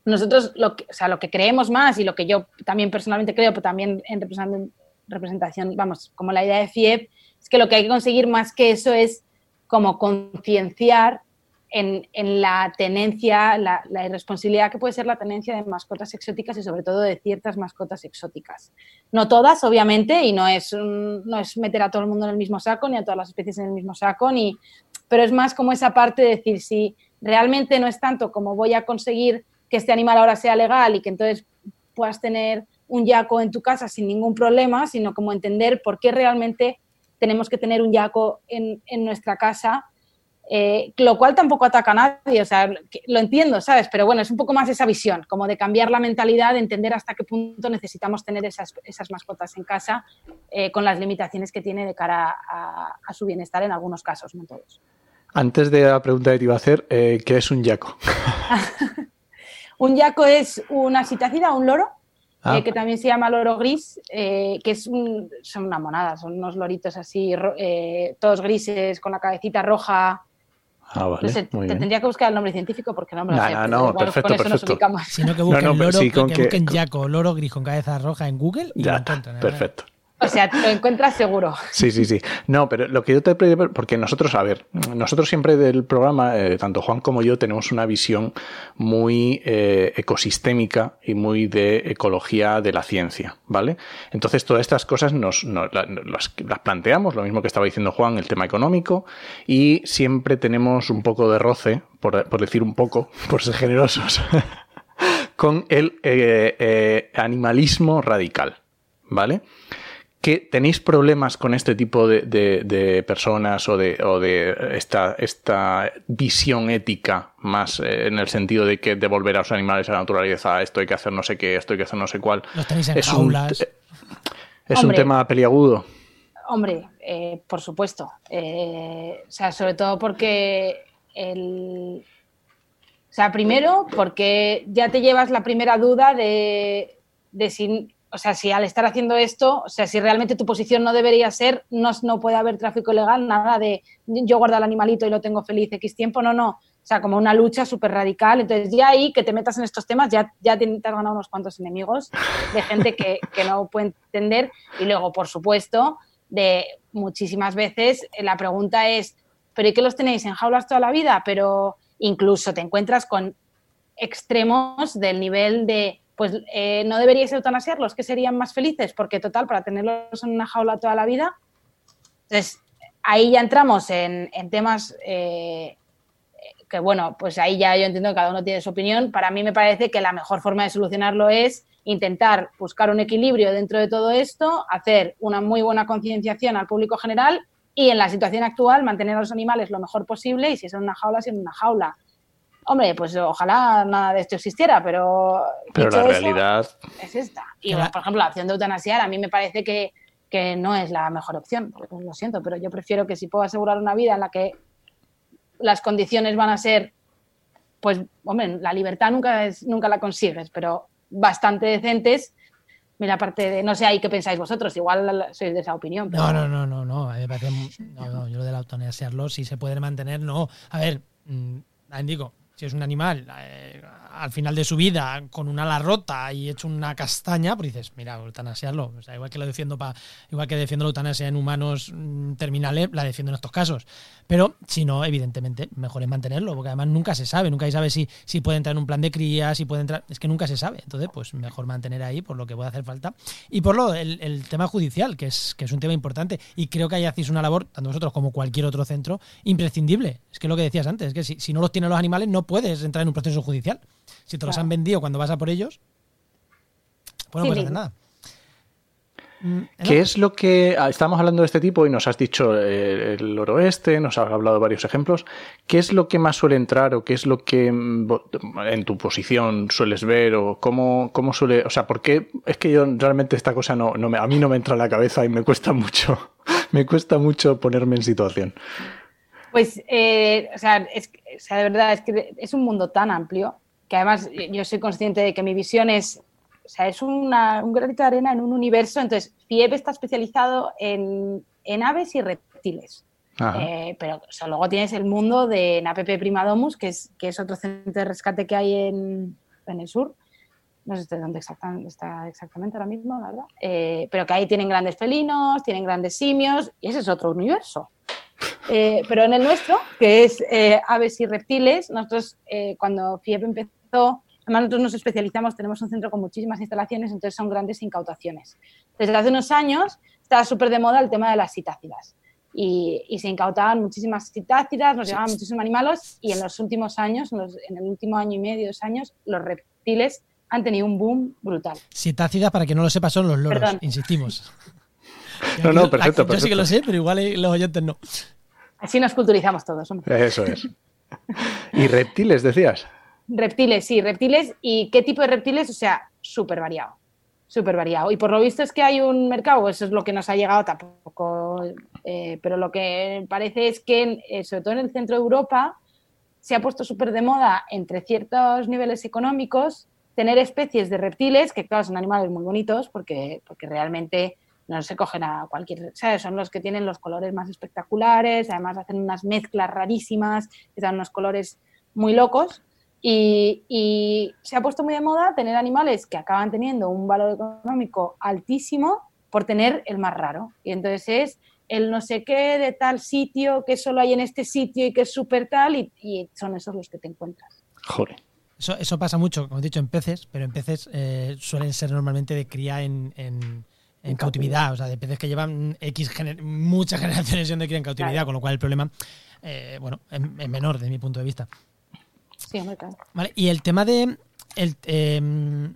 nosotros lo que, o sea, lo que creemos más y lo que yo también personalmente creo, pero también en representación, representación, vamos, como la idea de FIEP, es que lo que hay que conseguir más que eso es como concienciar en, la tenencia, la, irresponsabilidad que puede ser la tenencia de mascotas exóticas y sobre todo de ciertas mascotas exóticas. No todas, obviamente, y no es, un- no es meter a todo el mundo en el mismo saco, ni a todas las especies en el mismo saco, ni, pero es más como esa parte de decir, si realmente no es tanto como voy a conseguir que este animal ahora sea legal y que entonces puedas tener un yaco en tu casa sin ningún problema, sino como entender por qué realmente tenemos que tener un yaco en, en nuestra casa, eh, lo cual tampoco ataca a nadie, o sea, lo entiendo, ¿sabes? Pero bueno, es un poco más esa visión, como de cambiar la mentalidad, de entender hasta qué punto necesitamos tener esas, esas mascotas en casa eh, con las limitaciones que tiene de cara a, a su bienestar en algunos casos, no todos. Antes de la pregunta que te iba a hacer, eh, ¿qué es un yaco? Un yaco es una citácida, un loro, Ah. eh, que también se llama loro gris, eh, que es un- son una monada, son unos loritos así, eh, todos grises, con la cabecita roja. Ah, vale, No sé, muy te bien. tendría que buscar el nombre científico porque no me lo No, sé. no, pero no, perfecto, con eso nos perfecto. Sino que busquen No, no, loro, sí, con que, que- busquen Jaco, loro gris con cabeza roja en Google y Ya lo está, encuentran. ¿eh? perfecto. O sea, lo encuentras seguro. Sí, sí, sí. No, pero lo que yo te porque nosotros, a ver, nosotros siempre del programa, eh, tanto Juan como yo, tenemos una visión muy eh, ecosistémica y muy de ecología de la ciencia, ¿vale? Entonces, todas estas cosas nos, nos- la- las, las planteamos, lo mismo que estaba diciendo Juan, el tema económico, y siempre tenemos un poco de roce, por, por decir un poco, por ser generosos, con el eh, animalismo radical, ¿vale? Que tenéis problemas con este tipo de, de- de personas o de, o de esta, esta visión ética más eh, en el sentido de que devolver a los animales a la naturaleza, esto hay que hacer no sé qué, esto hay que hacer no sé cuál. Los tenéis en Es un, jaulas. es un tema peliagudo. Hombre, eh, por supuesto. Eh, o sea, sobre todo porque el. O sea, primero, porque ya te llevas la primera duda de, de si. O sea, si al estar haciendo esto, o sea, si realmente tu posición no debería ser, no, no puede haber tráfico ilegal, nada de yo guardo al animalito y lo tengo feliz X tiempo, no, no. O sea, como una lucha súper radical. Entonces, ya ahí que te metas en estos temas, ya, ya te, has ganado unos cuantos enemigos de gente que, que no puede entender. Y luego, por supuesto, de muchísimas veces eh, la pregunta es, ¿pero y qué los tenéis en jaulas toda la vida? Pero incluso te encuentras con extremos del nivel de, pues eh, no deberíais eutanasiarlos, que serían más felices, porque total, para tenerlos en una jaula toda la vida. Entonces, ahí ya entramos en, en temas eh, que, bueno, pues ahí ya yo entiendo que cada uno tiene su opinión. Para mí me parece que la mejor forma de solucionarlo es intentar buscar un equilibrio dentro de todo esto, hacer una muy buena concienciación al público general y en la situación actual mantener a los animales lo mejor posible y si son una jaula, si en una jaula. Hombre, pues ojalá nada de esto existiera, pero... Pero la realidad, es esta. Y, la- por ejemplo, la opción de eutanasiar a mí me parece que, que no es la mejor opción. Pues lo siento, pero yo prefiero que si puedo asegurar una vida en la que las condiciones van a ser, pues, hombre, la libertad nunca, es, nunca la consigues, pero bastante decentes, Mira, aparte de, no sé ahí qué pensáis vosotros, igual sois de esa opinión. No, no, no, no, no, a mí me parece, no, no, yo lo de la eutanasiarlo, si se puede mantener, no. A ver, mmm, digo, si es un animal eh, al final de su vida con una ala rota y hecho una castaña, pues dices, mira, eutanasiarlo. O sea, igual que lo defiendo para, igual que defiendo la eutanasia en humanos mm, terminales, la defiendo en estos casos. Pero si no, evidentemente, mejor es mantenerlo, porque además nunca se sabe, nunca se sabe si, si puede entrar en un plan de cría, si puede entrar. Es que nunca se sabe. Entonces, pues mejor mantener ahí por lo que puede hacer falta. Y por lo el, el tema judicial, que es, que es un tema importante. Y creo que ahí hacéis una labor, tanto vosotros como cualquier otro centro, imprescindible. Es que lo que decías antes, es que si, si no los tienen los animales, no puedes entrar en un proceso judicial. Si te los han vendido cuando vas a por ellos, pues no sí, puedes hacer nada. Mm, ¿Qué es lo que ah, estamos hablando de este tipo y nos has dicho eh, el oroeste, nos has hablado de varios ejemplos? ¿Qué es lo que más suele entrar o qué es lo que mm, en tu posición sueles ver o cómo, cómo suele, o sea, por qué es que yo realmente esta cosa no, no me, a mí no me entra en la cabeza y me cuesta mucho, me cuesta mucho ponerme en situación. Pues, eh, o, sea, es, o sea, de verdad es que es un mundo tan amplio que además yo soy consciente de que mi visión es o sea, es una, un granito de arena en un universo. Entonces, FIEP está especializado en, en aves y reptiles. Eh, pero o sea, luego tienes el mundo de NAPP Primadomus, que es, que es otro centro de rescate que hay en, en el sur. No sé de dónde exactamente, está exactamente ahora mismo, la verdad. Eh, pero que ahí tienen grandes felinos, tienen grandes simios, y ese es otro universo. Eh, pero en el nuestro, que es aves y reptiles, nosotros cuando FIEP empezó, Además, nosotros nos especializamos, tenemos un centro con muchísimas instalaciones, entonces son grandes incautaciones. Desde hace unos años está súper de moda el tema de las citácidas. Y, se incautaban muchísimas citácidas, nos llevaban muchísimos animales y en los últimos años, en, el último año y medio, dos años, los reptiles han tenido un boom brutal. Citácidas, para que no lo sepa, son los loros, insistimos. no, no, perfecto, Yo sí que lo sé, pero igual los oyentes no. Así nos culturizamos todos. Hombre. Eso es. ¿Y reptiles, decías? Reptiles, sí, reptiles. ¿Y qué tipo de reptiles? O sea, súper variado. Súper variado. Y por lo visto es que hay un mercado, eso es lo que nos ha llegado tampoco. Eh, pero lo que parece es que, eh, sobre todo en el centro de Europa, se ha puesto súper de moda entre ciertos niveles económicos tener especies de reptiles, que claro, son animales muy bonitos porque, porque realmente no se cogen a cualquier, ¿sabes? Son los que tienen los colores más espectaculares, además hacen unas mezclas rarísimas, que dan unos colores muy locos y, se ha puesto muy de moda tener animales que acaban teniendo un valor económico altísimo por tener el más raro. Y entonces es el no sé qué de tal sitio que solo hay en este sitio y que es súper tal, y, son esos los que te encuentras. Joder. Eso, eso pasa mucho, como he dicho, en peces, pero en peces eh, suelen ser normalmente de cría en, en, cautividad, o sea, de peces que llevan X muchas generaciones de cría en cautividad, con lo cual el problema, eh, bueno, es menor desde mi punto de vista. Sí, Vale, y el tema de. El, em,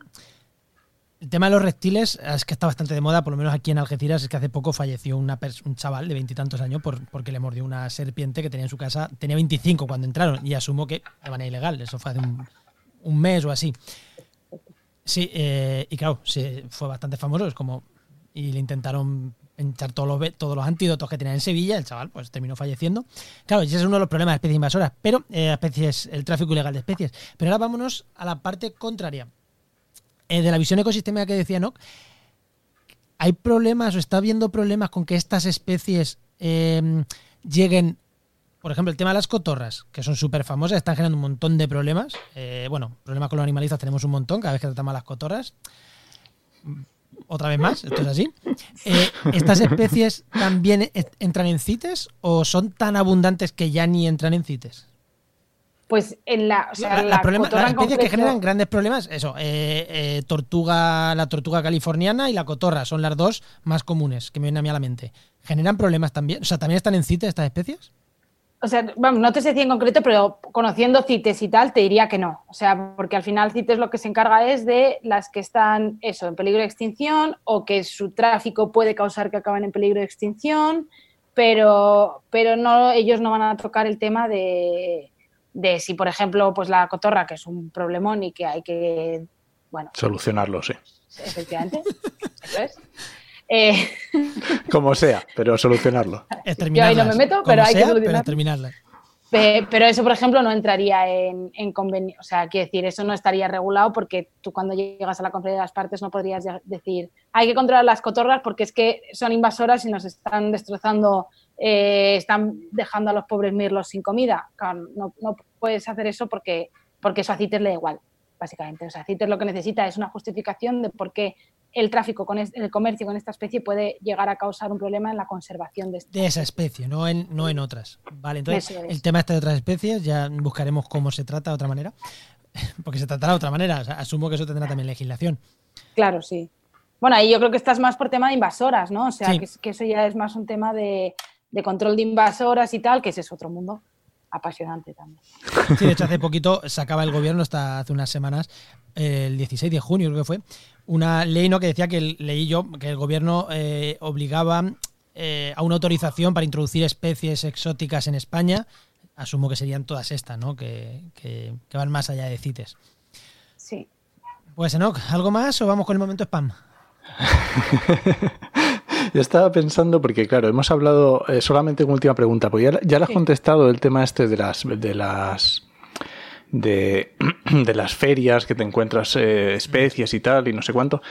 el tema de los reptiles es que está bastante de moda, por lo menos aquí en Algeciras, es que hace poco falleció un chaval de veintitantos años por, porque le mordió una serpiente que tenía en su casa, tenía 25 cuando entraron, y asumo que de manera ilegal, eso fue hace un, mes o así. Sí, eh, y claro, sí, fue bastante famoso, es como, y le intentaron echar todos los, todos los antídotos que tenía en Sevilla, el chaval pues terminó falleciendo. Claro, ese es uno de los problemas de especies invasoras, pero eh, especies, el tráfico ilegal de especies. Pero ahora vámonos a la parte contraria. Eh, de la visión ecosistémica que decía Nock, ¿hay problemas o está habiendo problemas con que estas especies em, lleguen por ejemplo, el tema de las cotorras, que son súper famosas, están generando un montón de problemas. Eh, bueno, problemas con los animalistas tenemos un montón cada vez que tratamos las cotorras otra vez más, esto es así. Eh, ¿Estas especies también e-, entran en CITES o son tan abundantes que ya ni entran en CITES? Pues en la, o sea, las especies que generan grandes problemas, eso, eh, eh, tortuga, la tortuga californiana y la cotorra son las dos más comunes que me vienen a mí a la mente. ¿Generan problemas también? O sea, ¿también están en CITES estas especies? O sea, vamos, no te sé decir en concreto, pero conociendo CITES y tal, te diría que no. O sea, porque al final CITES lo que se encarga es de las que están, eso, en peligro de extinción o que su tráfico puede causar que acaben en peligro de extinción, pero, pero no, ellos no van a tocar el tema de, de si, por ejemplo, pues la cotorra, que es un problemón y que hay que, bueno... Solucionarlo, sí. Efectivamente. ¿Eso es? Eh, Como sea, pero solucionarlo. Yo ahí no me meto, pero hay que solucionarlo. terminarla. Pero eso, por ejemplo, no entraría en, convenio. O sea, quiero decir, eso no estaría regulado porque tú cuando llegas a la conferencia de las partes no podrías decir, hay que controlar las cotorras porque es que son invasoras y nos están destrozando, eh, están dejando a los pobres mirlos sin comida. Claro, no, puedes hacer eso porque, porque eso a CITES le da igual, básicamente. O sea, CITES lo que necesita es una justificación de por qué el tráfico con el comercio con esta especie puede llegar a causar un problema en la conservación de, de esa especie, no en, no en otras. Vale, entonces el tema este de otras especies ya buscaremos cómo se trata de otra manera, porque se tratará de otra manera. asumo que eso tendrá también legislación. Claro, sí. Bueno, ahí yo creo que estás más por tema de invasoras, ¿no? O sea, que, eso ya es más un tema de, de control de invasoras y tal, que ese es otro mundo apasionante también. Sí, de hecho, hace poquito sacaba el gobierno, hasta hace unas semanas, el 16 de junio creo que fue, una ley ¿no? que decía que leí yo que el gobierno eh, obligaba eh, a una autorización para introducir especies exóticas en España. Asumo que serían todas estas, ¿no? Que, que, van más allá de CITES. Sí. Pues, Enoch, ¿algo más o vamos con el momento spam? Yo estaba pensando, porque claro, hemos hablado eh, solamente con última pregunta, pues ya, ya le has contestado el tema este de las de las de, las ferias que te encuentras eh, especies y tal, y no sé cuánto.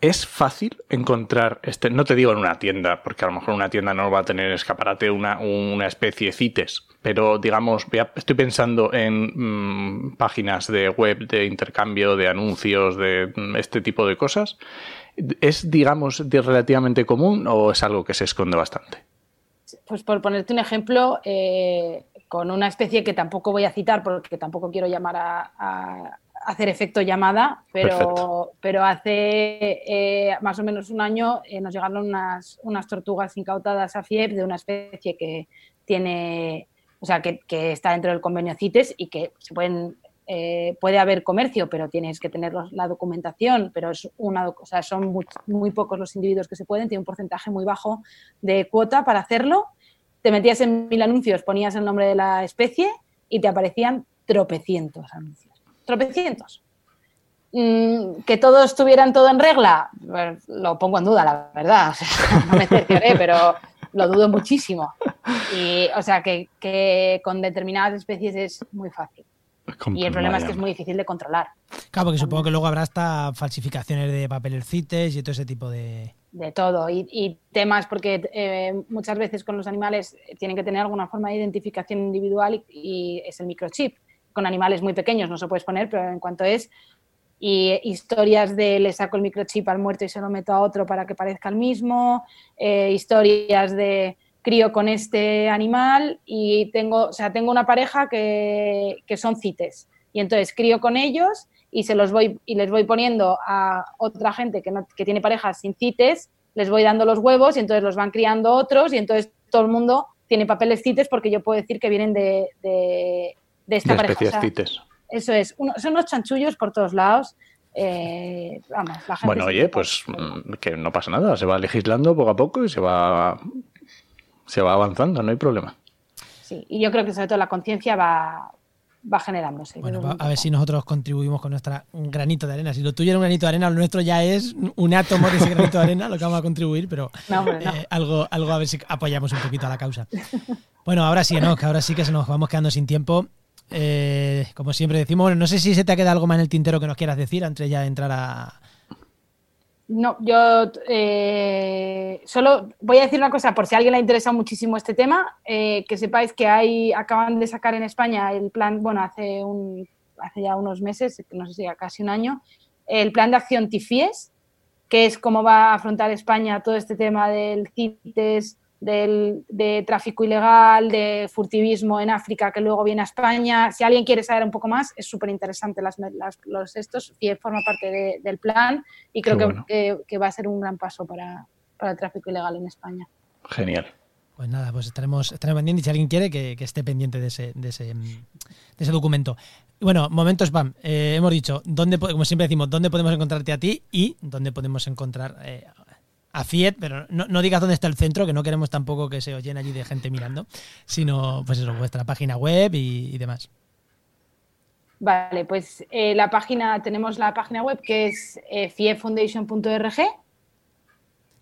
Es fácil encontrar, este, no te digo en una tienda, porque a lo mejor una tienda no va a tener escaparate una, una especie CITES, pero digamos, estoy pensando en mm, páginas de web de intercambio, de anuncios, de mm, este tipo de cosas. ¿Es, digamos, relativamente común o es algo que se esconde bastante? Pues por ponerte un ejemplo, eh, con una especie que tampoco voy a citar porque tampoco quiero llamar a, hacer efecto llamada, pero, pero hace eh, más o menos un año eh, nos llegaron unas, unas, tortugas incautadas a FIEP de una especie que tiene, o sea, que, está dentro del convenio CITES y que se pueden eh, puede haber comercio, pero tienes que tener la documentación, pero es una, o sea, son muy, pocos los individuos que se pueden, tiene un porcentaje muy bajo de cuota para hacerlo te metías en mil anuncios, ponías el nombre de la especie y te aparecían tropecientos anuncios. Tropecientos. Mm, que todos estuvieran todo en regla, pues, lo pongo en duda, la verdad. no me cercioré, pero lo dudo muchísimo. Y, o sea, que con determinadas especies es muy fácil. Y el problema es que es muy difícil de controlar. Claro, porque supongo que luego habrá hasta falsificaciones de papeles CITES y todo ese tipo de de todo y, temas porque eh, muchas veces con los animales tienen que tener alguna forma de identificación individual y, es el microchip. Con animales muy pequeños no se puede poner, pero en cuanto es y historias de le saco el microchip al muerto y se lo meto a otro para que parezca el mismo, eh, historias de crío con este animal y tengo, o sea, tengo una pareja que, que son cites y entonces crío con ellos y se los voy y les voy poniendo a otra gente que, no, que tiene parejas sin cites, les voy dando los huevos y entonces los van criando otros y entonces todo el mundo tiene papeles cites porque yo puedo decir que vienen de, de, esta de pareja. cites. Eso es, son unos chanchullos por todos lados. Eh, vamos, bueno, oye, pues mm, que no pasa nada, se va legislando poco a poco y se va, se va avanzando, no hay problema. Sí, y yo creo que sobre todo la conciencia va, va generándose. Bueno, a ver si nosotros contribuimos con nuestra granito de arena. Si lo tuyo era un granito de arena, lo nuestro ya es un átomo de ese granito de arena, lo que vamos a contribuir, pero eh, algo, algo a ver si apoyamos un poquito a la causa. Bueno, ahora sí, ¿no? Que ahora sí que se nos vamos quedando sin tiempo. Eh, como siempre decimos, bueno, no sé si se te ha quedado algo más en el tintero que nos quieras decir antes ya de entrar a, no, yo eh, solo voy a decir una cosa, por si a alguien le interesa muchísimo este tema, eh, que sepáis que hay, acaban de sacar en España el plan, bueno, hace, un, hace ya unos meses, no sé si casi un año, el plan de acción TIFIES, que es cómo va a afrontar España todo este tema del CITES, del, de tráfico ilegal, de furtivismo en África que luego viene a España. Si alguien quiere saber un poco más, es súper interesante las, los estos y forma parte del plan y creo que, que, va a ser un gran paso para, para, el tráfico ilegal en España. Genial. Pues nada, pues estaremos, estaremos pendientes. Si alguien quiere, que, que esté pendiente de ese, de ese, de ese documento. Bueno, momento spam. Eh, hemos dicho, ¿dónde, como siempre decimos, ¿dónde podemos encontrarte a ti y dónde podemos encontrar eh, a Fiat, pero no, digas dónde está el centro, que no queremos tampoco que se os llene allí de gente mirando, sino pues eso, vuestra página web y, demás. Vale, pues eh, la página, tenemos la página web que es eh, fiefoundation.org.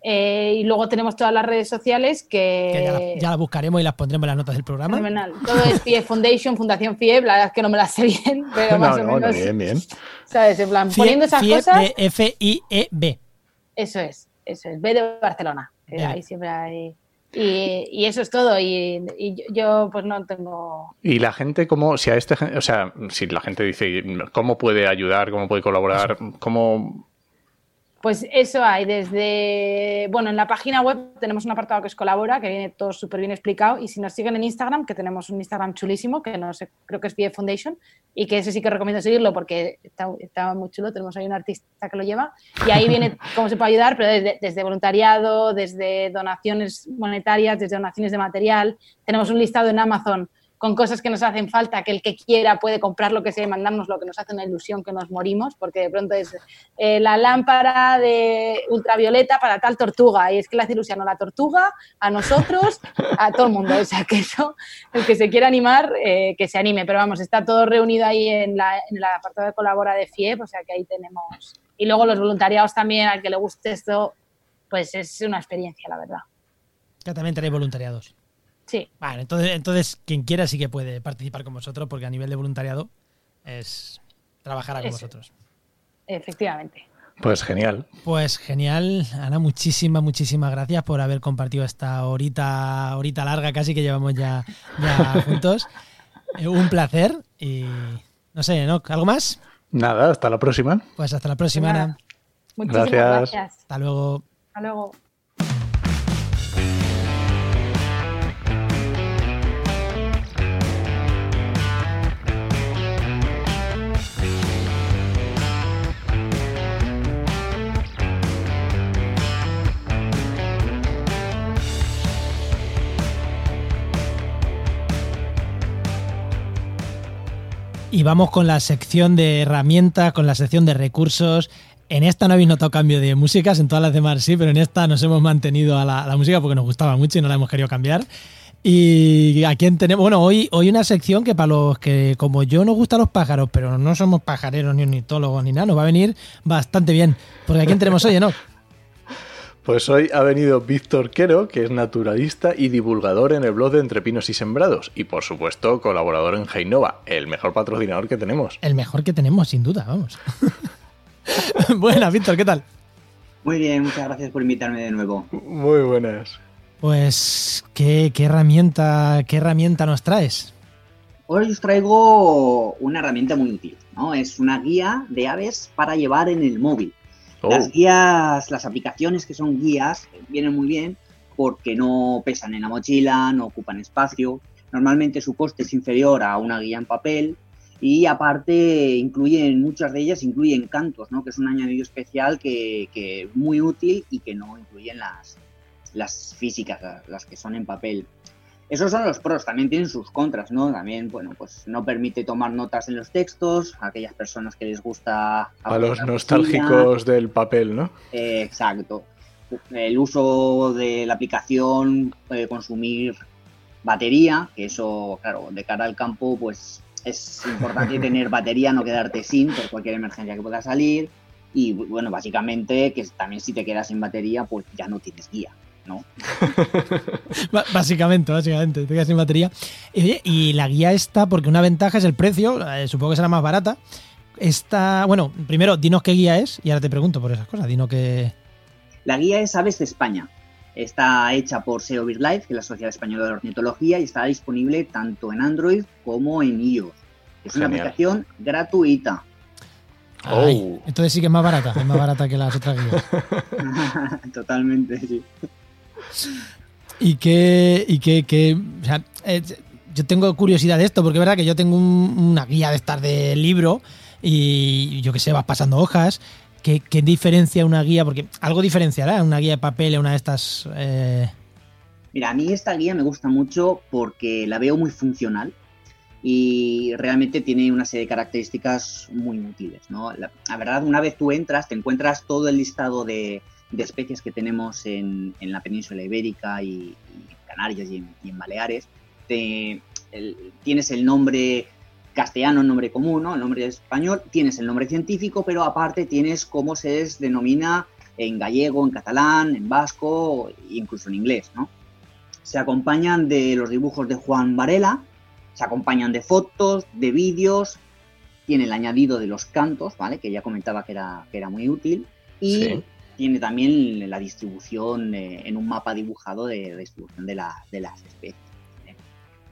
Eh, y luego tenemos todas las redes sociales que... Que ya, la- ya buscaremos y las pondremos en las notas del programa. Fenomenal. Todo es FIE Foundation, Fundación FIE, la verdad es que no me las sé bien, pero más No, o no, no, menos, bien, bien. ¿sabes? En plan, poniendo esas cosas, de F-I-E-B. eso es, eso es, B de Barcelona, que ahí siempre hay... Y, y eso es todo, y, y yo, yo, pues no tengo... Y la gente, como, si a este, o sea, si la gente dice cómo puede ayudar, cómo puede colaborar, cómo, Pues eso hay desde, bueno, en la página web tenemos un apartado que es colabora, que viene todo súper bien explicado, y si nos siguen en Instagram, que tenemos un Instagram chulísimo, que no sé, creo que es BF Foundation, y que ese sí que recomiendo seguirlo porque está, está muy chulo, tenemos ahí un artista que lo lleva, y ahí viene cómo se puede ayudar, pero desde, desde voluntariado, desde donaciones monetarias, desde donaciones de material, tenemos un listado en Amazon con cosas que nos hacen falta, que el que quiera puede comprar lo que sea y mandarnos lo que nos hace una ilusión que nos morimos, porque de pronto es eh, la lámpara de ultravioleta para tal tortuga, y es que le hace ilusión a la tortuga, a nosotros, a todo el mundo. O sea, que eso, el que se quiera animar, eh, que se anime, pero vamos, está todo reunido ahí en, la, en de colabora de FIEP, o sea que ahí tenemos. Y luego los voluntariados también, al que le guste esto, pues es una experiencia, la verdad. Que también tenéis voluntariados. Sí, Vale, entonces, entonces quien quiera sí que puede participar con vosotros, porque a nivel de voluntariado es trabajar con vosotros. efectivamente. pues genial. Pues genial, Ana, muchísimas, muchísimas gracias por haber compartido esta horita, horita larga casi que llevamos ya, ya juntos. Eh, un placer y no sé, ¿no? ¿Algo más? Nada, hasta la próxima. Pues hasta la próxima, Nada. Ana. Muchísimas Gracias. gracias. Hasta luego. Hasta luego. Y vamos con la sección de herramientas, con la sección de recursos. En esta no habéis notado cambio de músicas, en todas las demás sí, pero en esta nos hemos mantenido a la, música porque nos gustaba mucho y no la hemos querido cambiar. Y a quién tenemos, bueno, hoy, hoy una sección que para los que, como yo, nos gustan los pájaros, pero no somos pajareros ni ornitólogos ni nada, nos va a venir bastante bien. Porque a quién tenemos hoy, ¿no? Pues hoy ha venido Víctor Quero, que es naturalista y divulgador en el blog de Entre Pinos y Sembrados. Y por supuesto, colaborador en Heinova, el mejor patrocinador que tenemos. El mejor que tenemos, sin duda, vamos. Buenas, Víctor, ¿qué tal? Muy bien, muchas gracias por invitarme de nuevo. Muy buenas. Pues, ¿qué, qué herramienta, qué herramienta nos traes? Hoy os traigo una herramienta muy útil, ¿no? Es una guía de aves para llevar en el móvil. Oh, Las guías, las aplicaciones que son guías, eh, vienen muy bien porque no pesan en la mochila, no ocupan espacio. Normalmente su coste es inferior a una guía en papel y aparte incluyen, muchas de ellas incluyen cantos, ¿no? Que es un añadido especial que, que es muy útil y que no incluyen las, las físicas, las- las que son en papel. Esos son los pros, también tienen sus contras, ¿no? También, bueno, pues no permite tomar notas en los textos, a aquellas personas que les gusta... a los nostálgicos del papel, ¿no? Eh, exacto. El uso de la aplicación puede consumir batería, que eso, claro, de cara al campo, pues es importante tener batería, no quedarte sin por cualquier emergencia que pueda salir. Y bueno, básicamente que también si te quedas sin batería, pues ya no tienes guía, ¿no? Básicamente, básicamente, te quedas sin batería. Y, oye, y la guía está, porque una ventaja es el precio, eh, supongo que será más barata. Está, bueno, primero, dinos qué guía es y ahora te pregunto por esas cosas. Dinos que. La guía es Aves de España. Está hecha por SEO BirdLife, que es la Sociedad Española de Ornitología, y está disponible tanto en Android como en iOS. Es una aplicación gratuita. Ay, Oh. entonces sí que es más barata, es más barata que las otras guías. Totalmente, sí. Y que, y que, yo tengo curiosidad de esto, porque es verdad que yo tengo un- una guía de estar de libro y yo que sé, vas pasando hojas. ¿Qué, qué diferencia una guía? Porque algo diferenciará una guía de papel a una de estas. eh, Mira, a mí esta guía me gusta mucho porque la veo muy funcional y realmente tiene una serie de características muy útiles, ¿no? La verdad, una vez tú entras, te encuentras todo el listado de, de especies que tenemos en, en la península ibérica y, y Canarias y en, y en Baleares. Te- el- tienes el nombre castellano, el nombre común, ¿no? el nombre español, tienes el nombre científico, pero aparte tienes cómo se denomina en gallego, en catalán, en vasco incluso en inglés, ¿no? Se acompañan de los dibujos de Juan Varela, se acompañan de fotos, de vídeos, tiene el añadido de los cantos, ¿vale? Que ya comentaba que era, que era muy útil. Y Sí. Tiene también la distribución eh, en un mapa dibujado de distribución de, la- de las especies. ¿eh?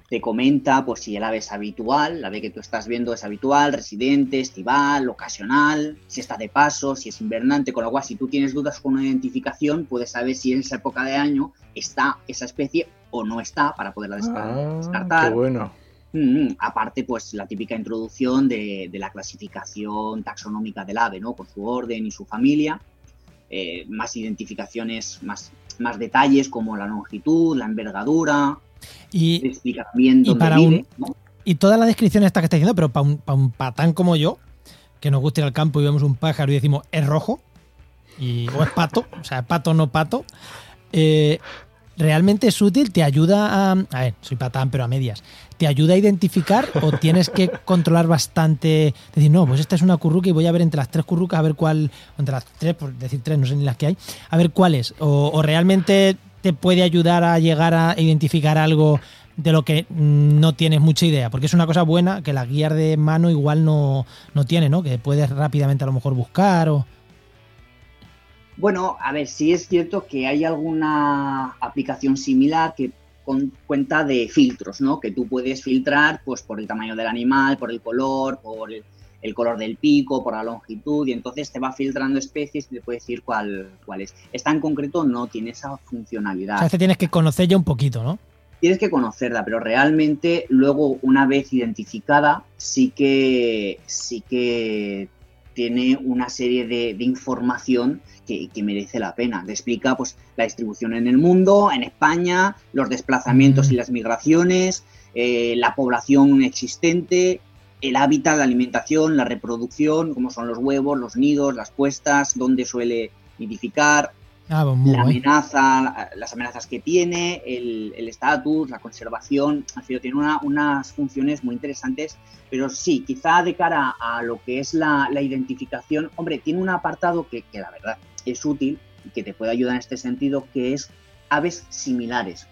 Te comenta pues si el ave es habitual, la ave que tú estás viendo es habitual, residente, estival, ocasional, si está de paso, si es invernante, con lo cual si tú tienes dudas con una identificación, puedes saber si en esa época de año está esa especie o no está para poderla Ah, descartar. qué bueno. Mm, aparte, pues la típica introducción de, de la clasificación taxonómica del ave, ¿no? Con su orden y su familia. Eh, más identificaciones, más, más detalles como la longitud, la envergadura, Y, explica bien y dónde para vive, un- ¿no? y toda la descripción esta que está diciendo, pero para un, pa' un patán como yo, que nos gusta ir al campo y vemos un pájaro y decimos es rojo, y, o es pato, o sea, pato no pato, eh, realmente es útil, te ayuda a... A ver, soy patán, pero a medias. ¿Te ayuda a identificar o tienes que controlar bastante? Decir, no, pues esta es una curruca y voy a ver entre las tres currucas a ver cuál, entre las tres, por decir tres, no sé ni las que hay, a ver cuál es. O, realmente te puede ayudar a llegar a identificar algo de lo que mm, no tienes mucha idea, porque es una cosa buena que las guías de mano igual no, no tiene, ¿no? Que puedes rápidamente a lo mejor buscar o... Bueno, a ver, sí es cierto que hay alguna aplicación similar que con, cuenta de filtros, ¿no? Que tú puedes filtrar pues por el tamaño del animal, por el color, por el, el color del pico, por la longitud, y entonces te va filtrando especies y te puede decir cuál, cuál es. Esta en concreto no tiene esa funcionalidad. O sea, te tienes que conocer ya un poquito, ¿no? tienes que conocerla, pero realmente luego una vez identificada sí que sí que tiene una serie de, de información que, que merece la pena. Te explica pues la distribución en el mundo, en España, los desplazamientos Mm. y las migraciones, eh, la población existente, el hábitat, la alimentación, la reproducción, cómo son los huevos, los nidos, las puestas, dónde suele nidificar, Ah, pues muy la guay. amenaza, las amenazas que tiene, el el estatus, la conservación, en fin, tiene una- unas funciones muy interesantes, pero sí, quizá de cara a lo que es la, la identificación, hombre, tiene un apartado que, que la verdad es útil y que te puede ayudar en este sentido, que es aves similares.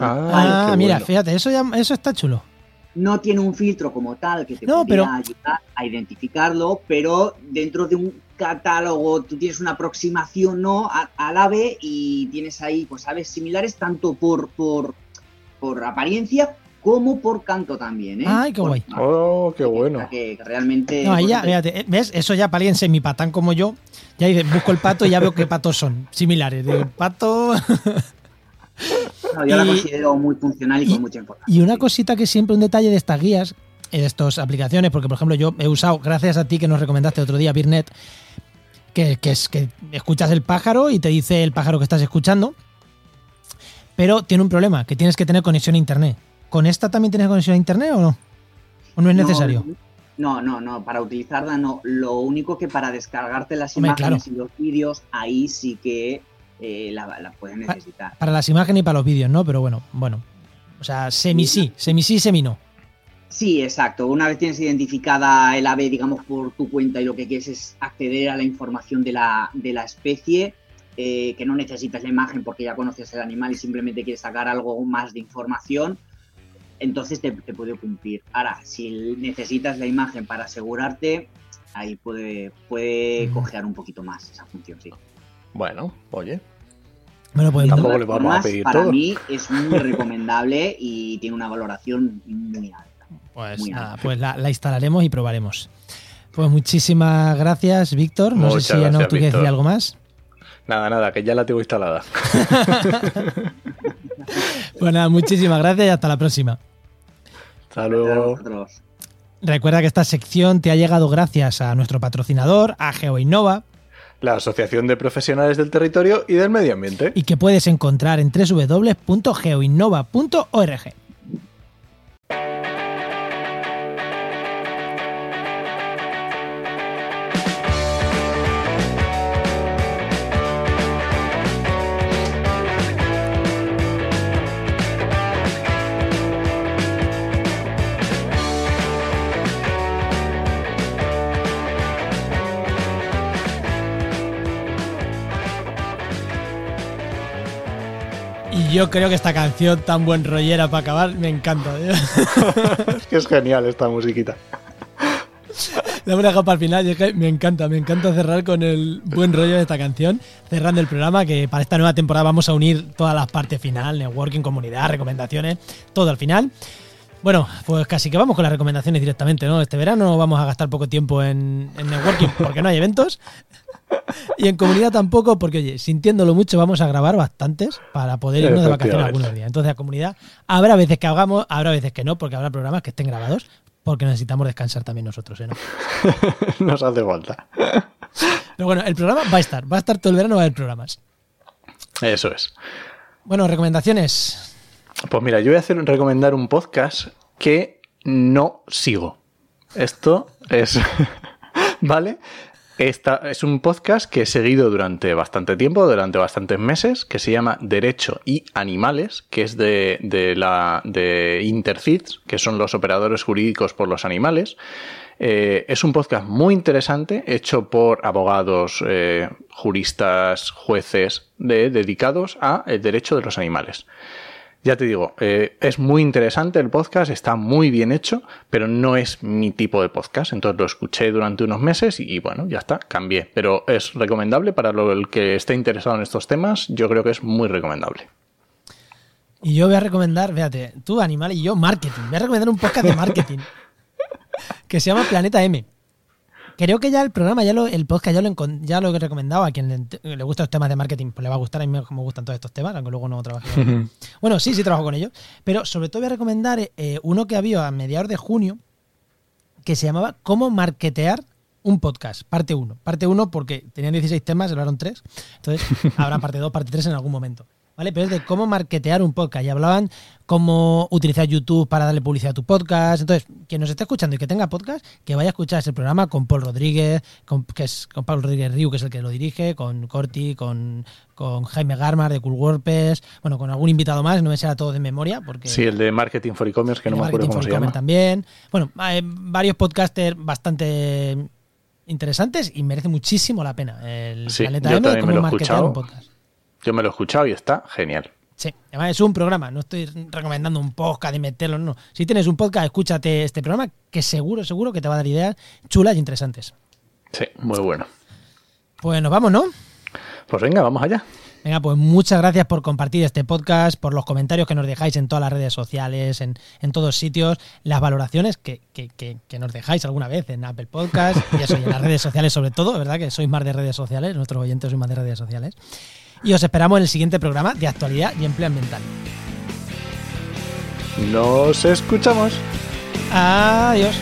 Ah, Ah, mira, bueno. fíjate, eso ya eso está chulo. no tiene un filtro como tal que te No, pudiera pero- ayudar a identificarlo, pero dentro de un catálogo tú tienes una aproximación ¿no? a- al ave y tienes ahí pues aves similares tanto por, por, por apariencia como por canto también. ¿eh? Ay, qué Por- guay. Oh, qué bueno. Que, que realmente... No, ahí ya, fíjate, eh, ¿ves? Eso ya para alguien semipatán como yo, ya dices, busco el pato y ya veo qué patos son, similares. Digo, pato... no, yo la y- considero muy funcional y, y- con mucha información. Y una cosita que siempre un detalle de estas guías, estas aplicaciones, porque por ejemplo yo he usado, gracias a ti que nos recomendaste otro día, Birnet, que, que es que escuchas el pájaro y te dice el pájaro que estás escuchando, pero tiene un problema, que tienes que tener conexión a internet. ¿Con esta también tienes conexión a internet o no? ¿O no es necesario? No, no, no, para utilizarla no. Lo único que para descargarte las Hombre, imágenes y los vídeos, ahí sí que eh, la, la puedes necesitar. Para las imágenes y para los vídeos, ¿no? Pero bueno, bueno. O sea, semi sí, semi sí, semi no. Sí, exacto. Una vez tienes identificada el ave, digamos, por tu cuenta y lo que quieres es acceder a la información de la, de la especie, eh, que no necesitas la imagen porque ya conoces el animal y simplemente quieres sacar algo más de información, entonces te, te puede cumplir. Ahora, si necesitas la imagen para asegurarte, ahí puede, puede Mm. cojear un poquito más esa función, sí. Bueno, oye. Bueno, pues Tampoco le vamos a pedir para todo. mí es muy recomendable y tiene una valoración muy alta. Pues Muy nada, pues la, la instalaremos y probaremos. Pues muchísimas gracias, Víctor. No Muchas sé si ya no gracias, tú quieres decir algo más. Nada, nada, que ya la tengo instalada. Pues nada, muchísimas gracias y hasta la próxima. Hasta luego. Recuerda que esta sección te ha llegado gracias a nuestro patrocinador, a GeoInnova, La Asociación de Profesionales del Territorio y del Medio Ambiente. y que puedes encontrar en www.geoinnova.org. yo creo que esta canción tan buen rollera para acabar me encanta. tío. Es que es genial esta musiquita. La hemos dejado para el final y es que me encanta, me encanta cerrar con el buen rollo de esta canción, cerrando el programa que para esta nueva temporada vamos a unir todas las partes final, networking, comunidad, recomendaciones, todo al final. Bueno, pues casi que vamos con las recomendaciones directamente, ¿no? Este verano vamos a gastar poco tiempo en, en networking porque no hay eventos. Y en comunidad tampoco, porque oye, sintiéndolo mucho, vamos a grabar bastantes para poder irnos de vacaciones algunos días. Entonces, a comunidad, habrá veces que hagamos, habrá veces que no, porque habrá programas que estén grabados, porque necesitamos descansar también nosotros, ¿eh? ¿no? Nos hace falta. Pero bueno, el programa va a estar, va a estar todo el verano, va a haber programas. Eso es. Bueno, recomendaciones. Pues mira, yo voy a hacer recomendar un podcast que no sigo. Esto es. ¿Vale? Es un podcast que he seguido durante bastante tiempo, durante bastantes meses, que se llama Derecho y Animales, que es de, de la de Interfits, que son los operadores jurídicos por los animales. Eh, es un podcast muy interesante, hecho por abogados, eh, juristas, jueces, de- dedicados a el derecho de los animales. Ya te digo, eh, es muy interesante el podcast, está muy bien hecho, pero no es mi tipo de podcast. Entonces lo escuché durante unos meses y, y bueno, ya está, cambié. Pero es recomendable para lo, el que esté interesado en estos temas, yo creo que es muy recomendable. Y yo voy a recomendar, fíjate, tú animal y yo marketing. Voy a recomendar un podcast de marketing que se llama Planeta M. Creo que ya el programa, ya lo, el podcast ya lo, ya lo he recomendado a quien le, le gustan los temas de marketing, pues le va a gustar a mí me gustan todos estos temas, aunque luego no trabajo con ellos. Bueno, sí, sí trabajo con ellos, pero sobre todo voy a recomendar eh, uno que había a mediados de junio que se llamaba Cómo marketear un podcast, parte 1. Parte 1 porque tenían 16 temas, hablaron 3, entonces habrá parte 2, parte 3 en algún momento. ¿Vale? Pero es de cómo marketear un podcast. Y hablaban cómo utilizar YouTube para darle publicidad a tu podcast. Entonces, quien nos esté escuchando y que tenga podcast, que vaya a escuchar ese programa con Paul Rodríguez, con, que es con Pablo Rodríguez Riu, que es el que lo dirige, con Corti, con, con Jaime Garmar de Cool WordPress, bueno, con algún invitado más, no me será todo de memoria, porque Sí, el de Marketing for E-Commerce, que no de me acuerdo cómo se llama. También. Bueno, hay varios podcasters bastante interesantes y merece muchísimo la pena. El Sí, Planeta M, me cómo marketear un podcast. Yo me lo he escuchado y está genial. Sí, además es un programa, no estoy recomendando un podcast y meterlo, no. Si tienes un podcast, escúchate este programa, que seguro, seguro que te va a dar ideas chulas y interesantes. Sí, muy bueno. Pues nos vamos, ¿no? Pues venga, vamos allá. Venga, pues muchas gracias por compartir este podcast, por los comentarios que nos dejáis en todas las redes sociales, en, en todos sitios, las valoraciones que, que- que- que nos dejáis alguna vez en Apple Podcast, y eso, y en las redes sociales sobre todo, ¿verdad? Que sois más de redes sociales, nuestros oyentes sois más de redes sociales. Y os esperamos en el siguiente programa de actualidad y empleo ambiental. Nos escuchamos. Adiós.